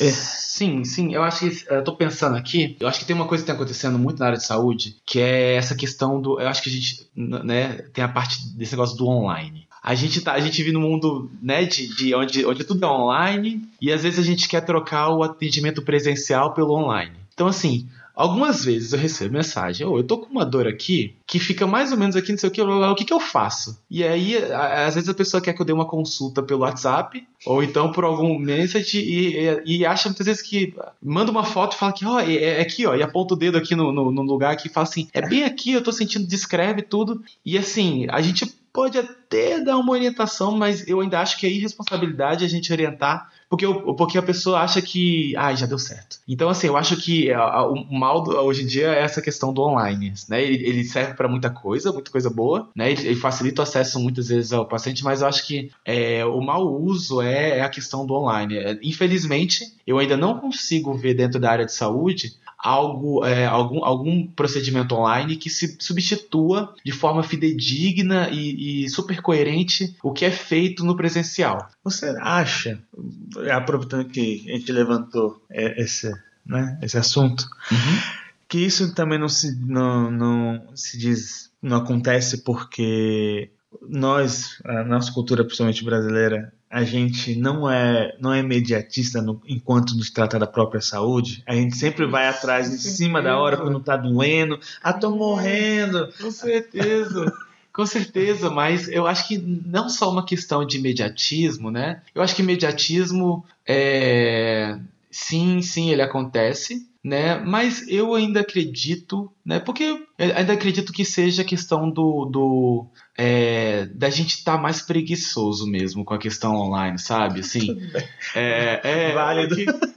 É. Sim, sim. Eu acho que. Eu tô pensando aqui. Eu acho que tem uma coisa que tá acontecendo muito na área de saúde, que é essa questão do. Eu acho que a gente. Né, tem a parte desse negócio do online. A gente, tá, a gente vive num mundo né, de, de onde, onde tudo é online e às vezes a gente quer trocar o atendimento presencial pelo online. Então, assim, Algumas vezes eu recebo mensagem, oh, eu tô com uma dor aqui que fica mais ou menos aqui, não sei o que, o que, que eu faço? E aí, às vezes a pessoa quer que eu dê uma consulta pelo WhatsApp, ou então por algum message, e, e, e acha muitas vezes que manda uma foto e fala que, ó, oh, é, é, aqui, ó, e aponta o dedo aqui no, no, no lugar que fala assim, é bem aqui, eu tô sentindo, descreve tudo. E assim, a gente pode até dar uma orientação, mas eu ainda acho que é irresponsabilidade a gente orientar porque, porque a pessoa acha que, ah, já deu certo. Então, assim, eu acho que o mal do, hoje em dia é essa questão do online, né? Ele, ele serve para muita coisa, muita coisa boa, né? Ele, ele, facilita o acesso muitas vezes ao paciente, mas eu acho que é, o mau uso é, é a questão do online. É, infelizmente, eu ainda não consigo ver dentro da área de saúde algo, é, algum, algum procedimento online que se substitua de forma fidedigna e, e, super coerente o que é feito no presencial. Você acha, aproveitando que a gente levantou é, esse, né, esse assunto, uhum. que isso também não se, não, não se diz, não acontece porque nós, a nossa cultura, principalmente brasileira, a gente não é não é imediatista no, enquanto nos trata da própria saúde. A gente sempre vai atrás em cima da hora quando tá doendo. Ah, tô morrendo. Com certeza. Com certeza, mas eu acho que não só uma questão de imediatismo, né? Eu acho que imediatismo é sim, sim, ele acontece, né? Mas eu ainda acredito, né? Porque ainda acredito que seja a questão do, do é, da gente estar tá mais preguiçoso mesmo com a questão online, sabe? Assim, é, é válido.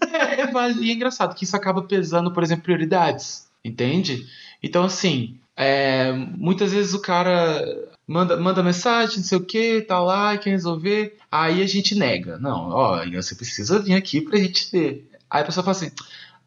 É, é válido e é engraçado que isso acaba pesando, por exemplo, prioridades, entende? Então, assim, é, muitas vezes o cara manda, manda mensagem, não sei o que, tá lá, quer resolver, aí a gente nega. Não, ó, você precisa vir aqui pra gente ver. Aí a pessoa fala assim: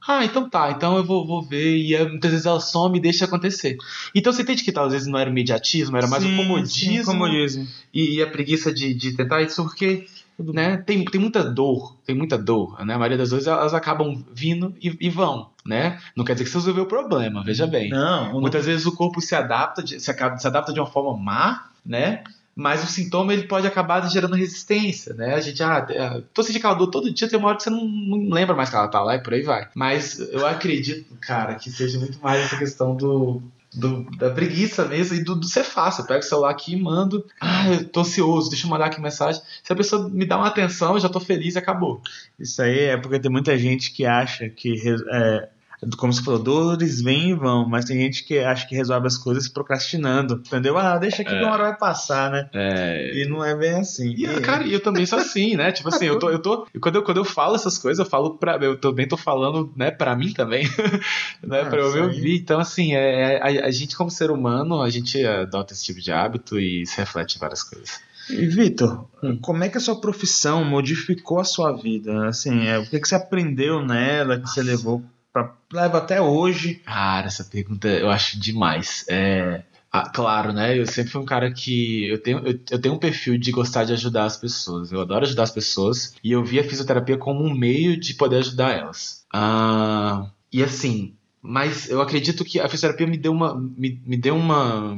ah, então tá, então eu vou, vou ver. E é, muitas vezes ela some e deixa acontecer. Então você entende que tal, às vezes não era o imediatismo, era mais sim, o comodismo. Sim, comodismo. E, e, a preguiça de, de tentar isso, porque né, tem, tem muita dor, tem muita dor. Né? A maioria das vezes elas acabam vindo e, e vão. Né? Não quer dizer que você resolveu o problema, veja bem. Não, Muitas não... vezes o corpo se adapta, de, se, se adapta de uma forma má, né? Mas o sintoma ele pode acabar gerando resistência, né? A gente, ah, é, tô sentindo aquela dor todo dia, tem uma hora que você não, não lembra mais que ela tá lá e por aí vai. Mas eu acredito, cara, que seja muito mais essa questão do, do, da preguiça mesmo e do, do ser fácil. Eu pego o celular aqui e mando. Ah, eu tô ansioso, deixa eu mandar aqui mensagem. Se a pessoa me dá uma atenção, eu já tô feliz e acabou. Isso aí é porque tem muita gente que acha que é, como você falou, dores vêm e vão, mas tem gente que acha que resolve as coisas procrastinando, entendeu? Ah, deixa aqui é. que uma hora vai passar, né? É. E não é bem assim. E, e... cara, eu também sou assim, né? Tipo assim, eu tô, eu tô, quando eu, quando eu falo essas coisas, eu falo pra, eu também tô falando, né, pra mim também, né, ah, pra eu me ouvir. Então, assim, é, é, a, a gente como ser humano, a gente adota esse tipo de hábito e se reflete em várias coisas. E Vitor, hum. como é que a sua profissão modificou a sua vida? Assim, é, o que, que você aprendeu nela, que você levou para leva até hoje? Cara, essa pergunta eu acho demais. É, ah, claro, né? Eu sempre fui um cara que eu tenho, eu, eu, tenho um perfil de gostar de ajudar as pessoas. Eu adoro ajudar as pessoas e eu vi a fisioterapia como um meio de poder ajudar elas. Ah, e assim, mas eu acredito que a fisioterapia me deu uma, me, me deu uma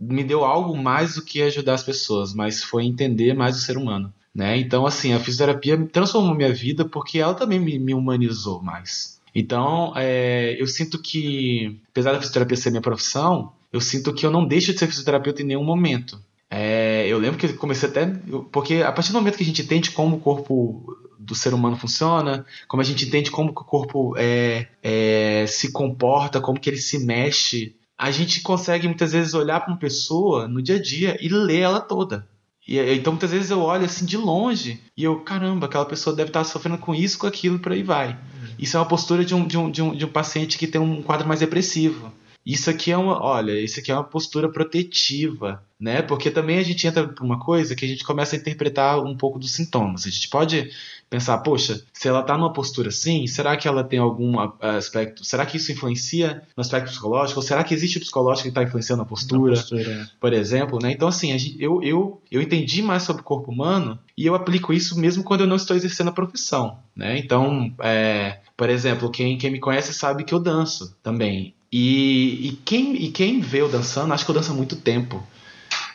me deu algo mais do que ajudar as pessoas, mas foi entender mais o ser humano. Né? Então, assim, a fisioterapia transformou minha vida porque ela também me, me humanizou mais. Então, é, eu sinto que, apesar da fisioterapia ser minha profissão, eu sinto que eu não deixo de ser fisioterapeuta em nenhum momento. É, eu lembro que comecei até. Porque a partir do momento que a gente entende como o corpo do ser humano funciona, como a gente entende como o corpo é, é, se comporta, como que ele se mexe a gente consegue muitas vezes olhar para uma pessoa no dia a dia e ler ela toda. E, então muitas vezes eu olho assim de longe e eu, caramba, aquela pessoa deve estar sofrendo com isso, com aquilo, por aí vai. Isso é uma postura de um, de um, de um, de um paciente que tem um quadro mais depressivo. Isso aqui é uma, olha, isso aqui é uma postura protetiva, né? Porque também a gente entra por uma coisa que a gente começa a interpretar um pouco dos sintomas. A gente pode pensar, poxa, se ela está numa postura assim, será que ela tem algum aspecto? Será que isso influencia no aspecto psicológico? Ou será que existe o psicológico que está influenciando a postura, postura é. por exemplo, né? Então assim, gente, eu, eu eu entendi mais sobre o corpo humano e eu aplico isso mesmo quando eu não estou exercendo a profissão, né? Então, é, por exemplo, quem, quem me conhece sabe que eu danço também. E, e, quem, e quem vê eu dançando, acho que eu danço há muito tempo.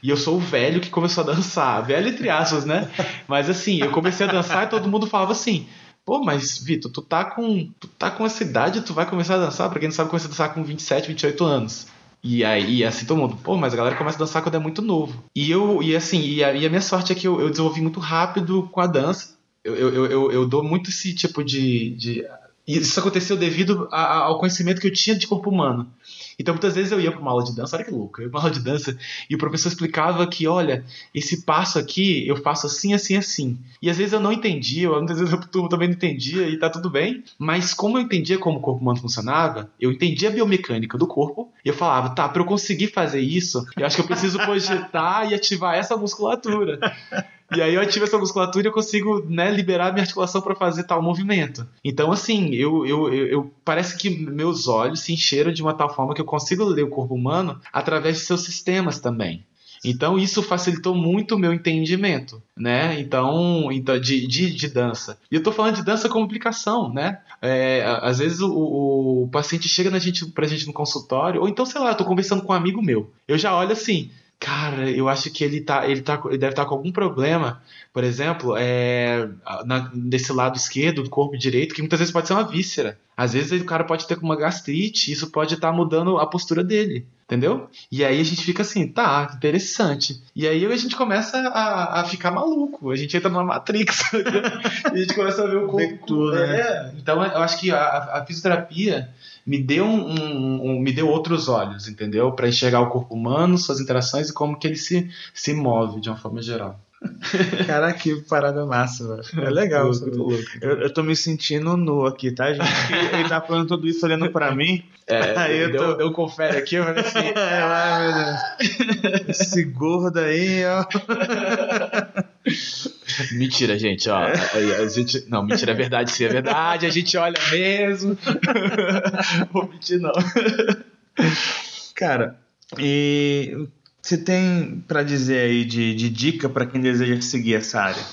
E eu sou o velho que começou a dançar. Velho entre aspas, né? Mas assim, eu comecei a dançar e todo mundo falava assim: Pô, mas Vitor, tu tá com. Tu tá com essa idade, tu vai começar a dançar? Pra quem não sabe, começa a dançar com 27, 28 anos. E aí, assim, todo mundo, pô, mas a galera começa a dançar quando é muito novo. E eu, e assim, e a, e a minha sorte é que eu, eu, desenvolvi muito rápido com a dança. Eu, eu, eu, eu dou muito esse tipo de, de e isso aconteceu devido a, a, ao conhecimento que eu tinha de corpo humano. Então, muitas vezes eu ia para uma aula de dança, olha que louco, eu ia para uma aula de dança e o professor explicava que, olha, esse passo aqui eu faço assim, assim, assim. E às vezes eu não entendia, ou muitas vezes a turma também não entendia e tá tudo bem, mas como eu entendia como o corpo humano funcionava, eu entendia a biomecânica do corpo e eu falava, tá, para eu conseguir fazer isso, eu acho que eu preciso projetar e ativar essa musculatura. E aí eu ativo essa musculatura e eu consigo né, liberar minha articulação para fazer tal movimento. Então, assim, eu, eu, eu, eu, parece que meus olhos se encheram de uma tal forma que eu consigo ler o corpo humano através de seus sistemas também. Então isso facilitou muito o meu entendimento, né? Então, então de, de, de dança. E eu tô falando de dança como aplicação, né? É, às vezes o, o, paciente chega na gente, pra gente no consultório, ou então, sei lá, eu tô conversando com um amigo meu. Eu já olho assim, Cara, eu acho que ele, tá, ele, tá, ele deve estar tá com algum problema, por exemplo, é, na, desse lado esquerdo do corpo direito, que muitas vezes pode ser uma víscera. Às vezes o cara pode ter uma gastrite, isso pode estar tá mudando a postura dele, entendeu? E aí a gente fica assim, tá, interessante. E aí a gente começa a, a ficar maluco, a gente entra numa Matrix, e a gente começa a ver o corpo. Né? É, então eu acho que a, a fisioterapia me deu um, um, um, me deu outros olhos, entendeu? Para enxergar o corpo humano, suas interações e como que ele se, se move de uma forma geral. Cara, que parada massa, velho. É legal. eu, eu tô me sentindo nu aqui, tá, gente? Ele tá falando tudo isso olhando pra mim. É, aí eu, tô... eu confere aqui, eu falei assim. É, meu Deus. Esse gordo aí, ó. Mentira, gente, ó. A, a, gente, não, mentira, é verdade, sim, é verdade. A gente olha mesmo. Vou mentir, não. Cara, e você tem para dizer aí de, de dica para quem deseja seguir essa área?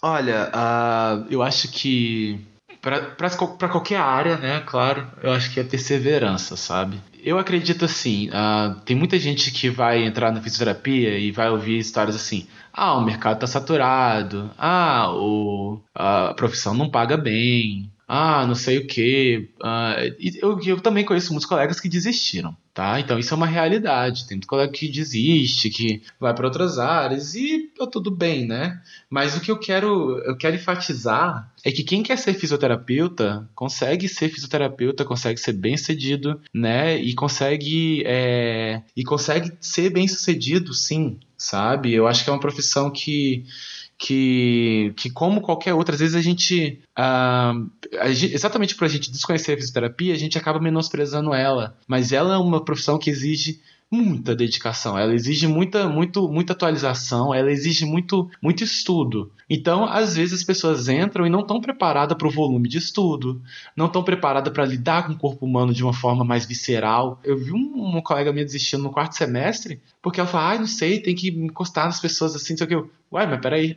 Olha, uh, eu acho que para qualquer área, né, claro, eu acho que é perseverança, sabe? Eu acredito assim, uh, tem muita gente que vai entrar na fisioterapia e vai ouvir histórias assim, ah, o mercado está saturado, ah, o, a profissão não paga bem, ah, não sei o quê. Ah, eu, eu também conheço muitos colegas que desistiram, tá? Então isso é uma realidade. Tem muito colega que desiste, que vai para outras áreas e tá tudo bem, né? Mas o que eu quero, eu quero enfatizar é que quem quer ser fisioterapeuta consegue ser fisioterapeuta, consegue ser bem sucedido, né? E consegue é, e consegue ser bem sucedido, sim, sabe? Eu acho que é uma profissão que que, que como qualquer outra, às vezes a gente, uh, a gente exatamente por a gente desconhecer a fisioterapia, a gente acaba menosprezando ela. Mas ela é uma profissão que exige muita dedicação, ela exige muita, muito, muita atualização, ela exige muito, muito estudo. Então, às vezes as pessoas entram e não estão preparadas para o volume de estudo, não estão preparadas para lidar com o corpo humano de uma forma mais visceral. Eu vi um, colega minha desistindo no quarto semestre porque ela falou, ai, ah, não sei, tem que encostar nas pessoas assim, só que eu, uai, mas peraí,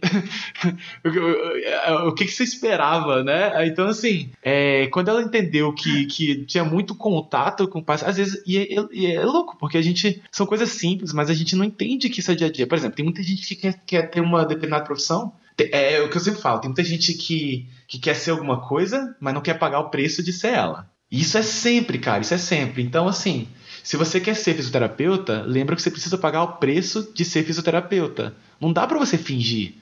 o que, que você esperava, né? Então, assim, é, quando ela entendeu que, que tinha muito contato com o paciente, às vezes, e é, e é, louco, porque a gente, são coisas simples, mas a gente não entende que isso é dia a dia. Por exemplo, tem muita gente que quer, quer ter uma determinada profissão, é o que eu sempre falo, tem muita gente que, que quer ser alguma coisa, mas não quer pagar o preço de ser ela. Isso é sempre, cara, isso é sempre. Então, assim, se você quer ser fisioterapeuta, lembra que você precisa pagar o preço de ser fisioterapeuta. Não dá para você fingir.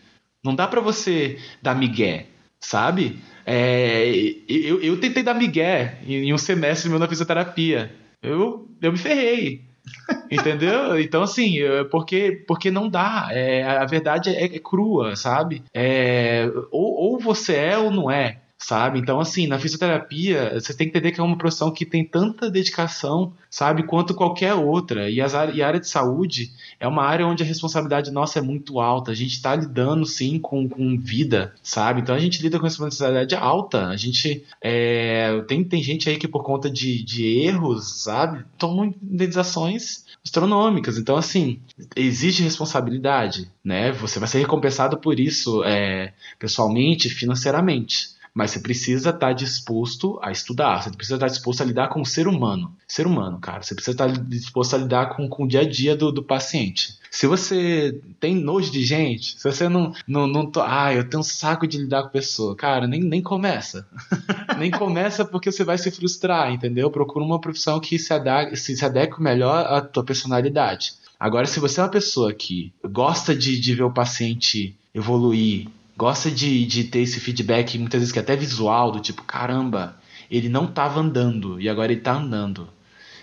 Não dá para você dar migué, sabe? É, eu, eu tentei dar migué em, um semestre meu na fisioterapia. Eu, eu me ferrei. Entendeu? Então, assim, porque, porque não dá. É, a verdade é, é crua, sabe? É, ou, ou você é ou não é sabe? Então, assim, na fisioterapia, você tem que entender que é uma profissão que tem tanta dedicação, sabe, quanto qualquer outra. E, as, e a área de saúde é uma área onde a responsabilidade nossa é muito alta. A gente está lidando, sim, com, com vida, sabe? Então, a gente lida com responsabilidade alta. A gente é, tem, tem gente aí que, por conta de, de erros, sabe, tomam indenizações astronômicas. Então, assim, exige responsabilidade, né? Você vai ser recompensado por isso é, pessoalmente, financeiramente. Mas você precisa estar tá disposto a estudar, você precisa estar tá disposto a lidar com o ser humano. Ser humano, cara. Você precisa estar tá disposto a lidar com, com o dia a dia do, do paciente. Se você tem nojo de gente, se você não. não, não tô, ah, eu tenho um saco de lidar com pessoa, cara, nem, nem começa. nem começa porque você vai se frustrar, entendeu? Procura uma profissão que se adeque, se, se adeque melhor à tua personalidade. Agora, se você é uma pessoa que gosta de, de ver o paciente evoluir, gosta de, de ter esse feedback, muitas vezes que é até visual, do tipo, caramba, ele não estava andando e agora ele está andando.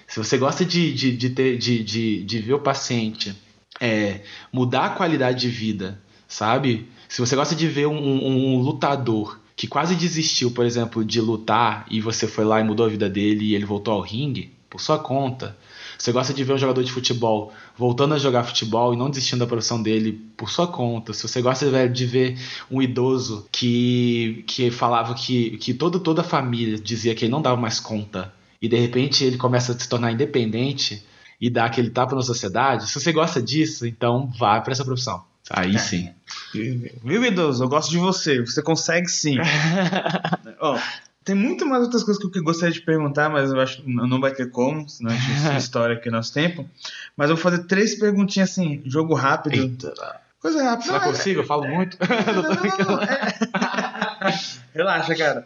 Se você gosta de, de, de, ter, de, de, de ver o paciente é, mudar a qualidade de vida, sabe? Se você gosta de ver um, um, um lutador que quase desistiu, por exemplo, de lutar e você foi lá e mudou a vida dele e ele voltou ao ringue, por sua conta. Você gosta de ver um jogador de futebol voltando a jogar futebol e não desistindo da profissão dele por sua conta. Se você gosta de ver um idoso que, que falava que, que todo, toda a família dizia que ele não dava mais conta e de repente ele começa a se tornar independente e dar aquele tapa na sociedade, se você gosta disso, então vá para essa profissão. Aí é. sim. Viu, idoso? Eu gosto de você. Você consegue sim. Ó, tem muito mais outras coisas que eu gostaria de perguntar, mas eu acho que não vai ter como, senão a gente história aqui nosso tempo. Mas eu vou fazer três perguntinhas assim, jogo rápido. Eita. Coisa rápida. Será que eu consigo? Eu falo muito. Não, não, não, é... Relaxa, cara.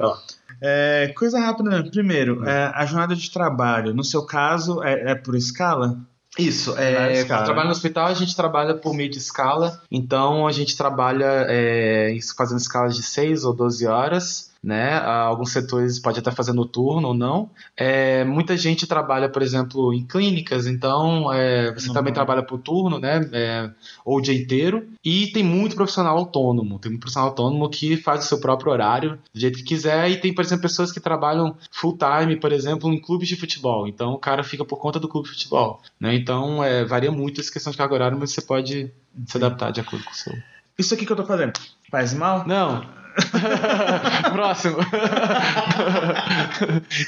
É, coisa rápida mesmo. Primeiro, é, a jornada de trabalho. No seu caso, é, é por escala? Isso, é, trabalho no hospital, a gente trabalha por meio de escala, então a gente trabalha é, fazendo escalas de 6 ou 12 horas, né? Alguns setores pode até fazer noturno ou não. É, muita gente trabalha, por exemplo, em clínicas, então é, você uhum. também trabalha por turno, né? É, ou o dia inteiro. E tem muito profissional autônomo, tem muito profissional autônomo que faz o seu próprio horário do jeito que quiser. E tem, por exemplo, pessoas que trabalham full time, por exemplo, em clubes de futebol. Então o cara fica por conta do clube de futebol, né? Então é, varia muito essa questão de carga horária, mas você pode se adaptar de acordo com o seu. Isso aqui que eu tô fazendo faz mal? Não. Próximo.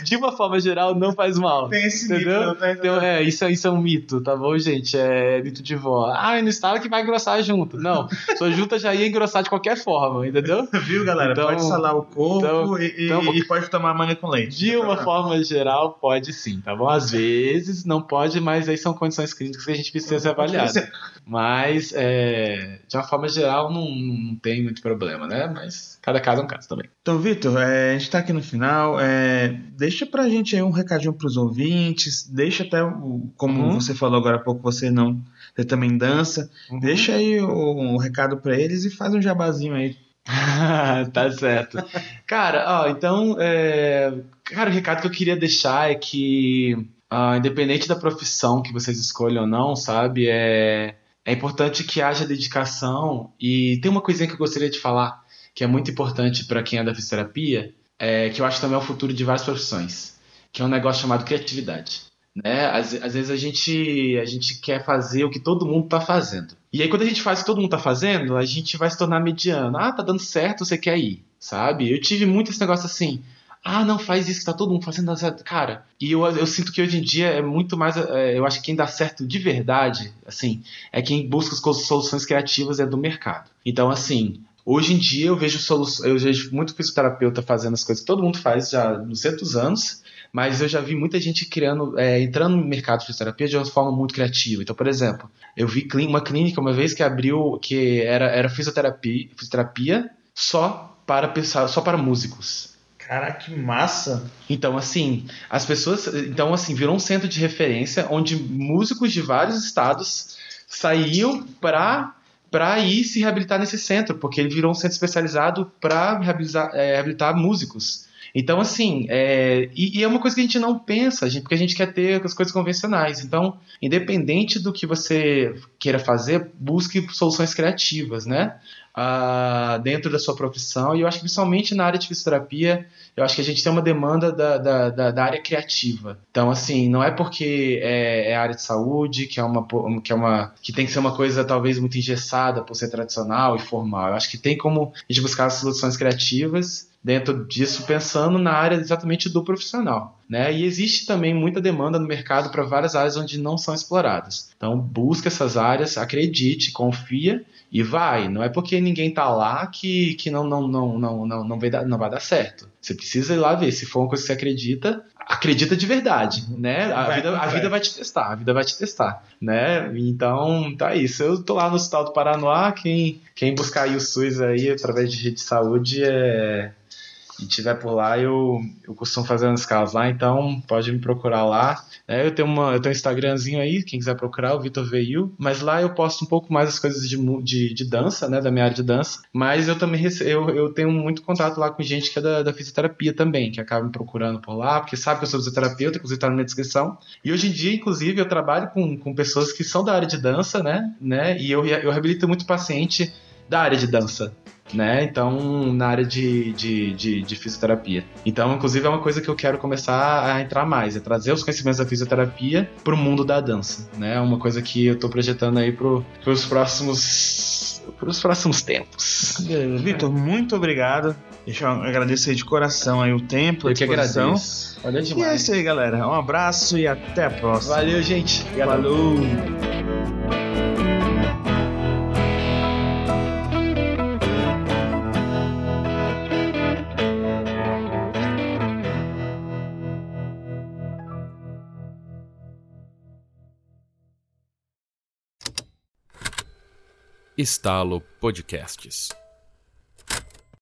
De uma forma geral, não faz mal. Tem esse entendeu? mito. Então, é, isso, é, isso é um mito, tá bom, gente? É mito de vó. Ah, no estado que vai engrossar junto. Não, sua junta já ia engrossar de qualquer forma, entendeu? Viu, galera? Então, pode salar o corpo então, e, então, e, pode tomar manga com leite. De uma forma geral, pode sim, tá bom? Às vezes não pode, mas aí são condições clínicas que a gente precisa ser avaliado. Mas, é, de uma forma geral, não, não tem muito problema, né? Mas Cada caso é um caso também. Então, Vitor, é, a gente está aqui no final. É, deixa pra gente aí um recadinho pros ouvintes. Deixa até, o, como uhum. você falou agora há pouco, você não. Você também dança. Uhum. Deixa aí o, o recado para eles e faz um jabazinho aí. tá certo. Cara, ó, então. É... Cara, o recado que eu queria deixar é que, uh, independente da profissão que vocês escolham ou não, sabe, é é importante que haja dedicação e tem uma coisinha que eu gostaria de falar que é muito importante para quem é da fisioterapia, é, que eu acho também é o futuro de várias profissões, que é um negócio chamado criatividade. Né? Às, às vezes a gente, a gente quer fazer o que todo mundo está fazendo. E aí quando a gente faz o que todo mundo está fazendo, a gente vai se tornar mediano. Ah, tá dando certo, você quer ir, sabe? Eu tive muito esse negócio assim, ah, não, faz isso tá todo mundo fazendo. Cara, e eu, eu sinto que hoje em dia é muito mais. É, eu acho que quem dá certo de verdade, assim, é quem busca as soluções criativas é do mercado. Então, assim, hoje em dia eu vejo soluções. Eu vejo muito fisioterapeuta fazendo as coisas que todo mundo faz já nos centos anos. Mas eu já vi muita gente criando, é, entrando no mercado de fisioterapia de uma forma muito criativa. Então, por exemplo, eu vi uma clínica uma vez que abriu que era, era fisioterapia, fisioterapia só para pensar, só para músicos. Caraca, que massa! Então, assim, as pessoas. Então, assim, virou um centro de referência onde músicos de vários estados saíam para para ir se reabilitar nesse centro, porque ele virou um centro especializado para reabilitar, é, reabilitar músicos. Então, assim, é, e, e, é uma coisa que a gente não pensa, gente, porque a gente quer ter as coisas convencionais. Então, independente do que você queira fazer, busque soluções criativas, né? Uh, dentro da sua profissão. E eu acho que principalmente na área de fisioterapia, eu acho que a gente tem uma demanda da, da, da, da área criativa. Então, assim, não é porque é, é, área de saúde, que é, uma, que é uma. que tem que ser uma coisa talvez muito engessada por ser tradicional e formal. Eu acho que tem como a gente buscar soluções criativas dentro disso pensando na área exatamente do profissional. Né? E existe também muita demanda no mercado para várias áreas onde não são exploradas. Então busca essas áreas, acredite, confia e vai. Não é porque ninguém está lá que, que não, não, não, não, não, não, vai dar, não vai dar certo. Você precisa ir lá ver. Se for uma coisa que você acredita, acredita de verdade, né? A, vai, vida, a vida vai te testar, a vida vai te testar, né? Então, tá isso. Eu tô lá no Hospital do Paranoá, quem, quem buscar aí o SUS aí através de rede de saúde é e tiver por lá, eu, eu costumo fazer umas escalas lá, então pode me procurar lá. É, eu tenho uma, eu tenho um Instagramzinho aí, quem quiser procurar, o Vitor Veio, mas lá eu posto um pouco mais as coisas de, de, de, dança, né, da minha área de dança, mas eu também eu, eu tenho muito contato lá com gente que é da, da fisioterapia também, que acaba me procurando por lá, porque sabe que eu sou fisioterapeuta, inclusive tá na minha descrição. E hoje em dia, inclusive, eu trabalho com, com pessoas que são da área de dança, né, né, e eu, eu reabilito muito paciente da área de dança né? Então, na área de, de, de, de, fisioterapia. Então, inclusive, é uma coisa que eu quero começar a entrar mais, é trazer os conhecimentos da fisioterapia para o mundo da dança, né? É uma coisa que eu estou projetando aí para os próximos para os próximos tempos. Vitor, muito obrigado. Deixa eu agradecer de coração aí o tempo, eu que agradeço. Valeu demais. E é isso aí, galera. Um abraço e até a próxima. Valeu, gente. Falou. Estalo Podcasts.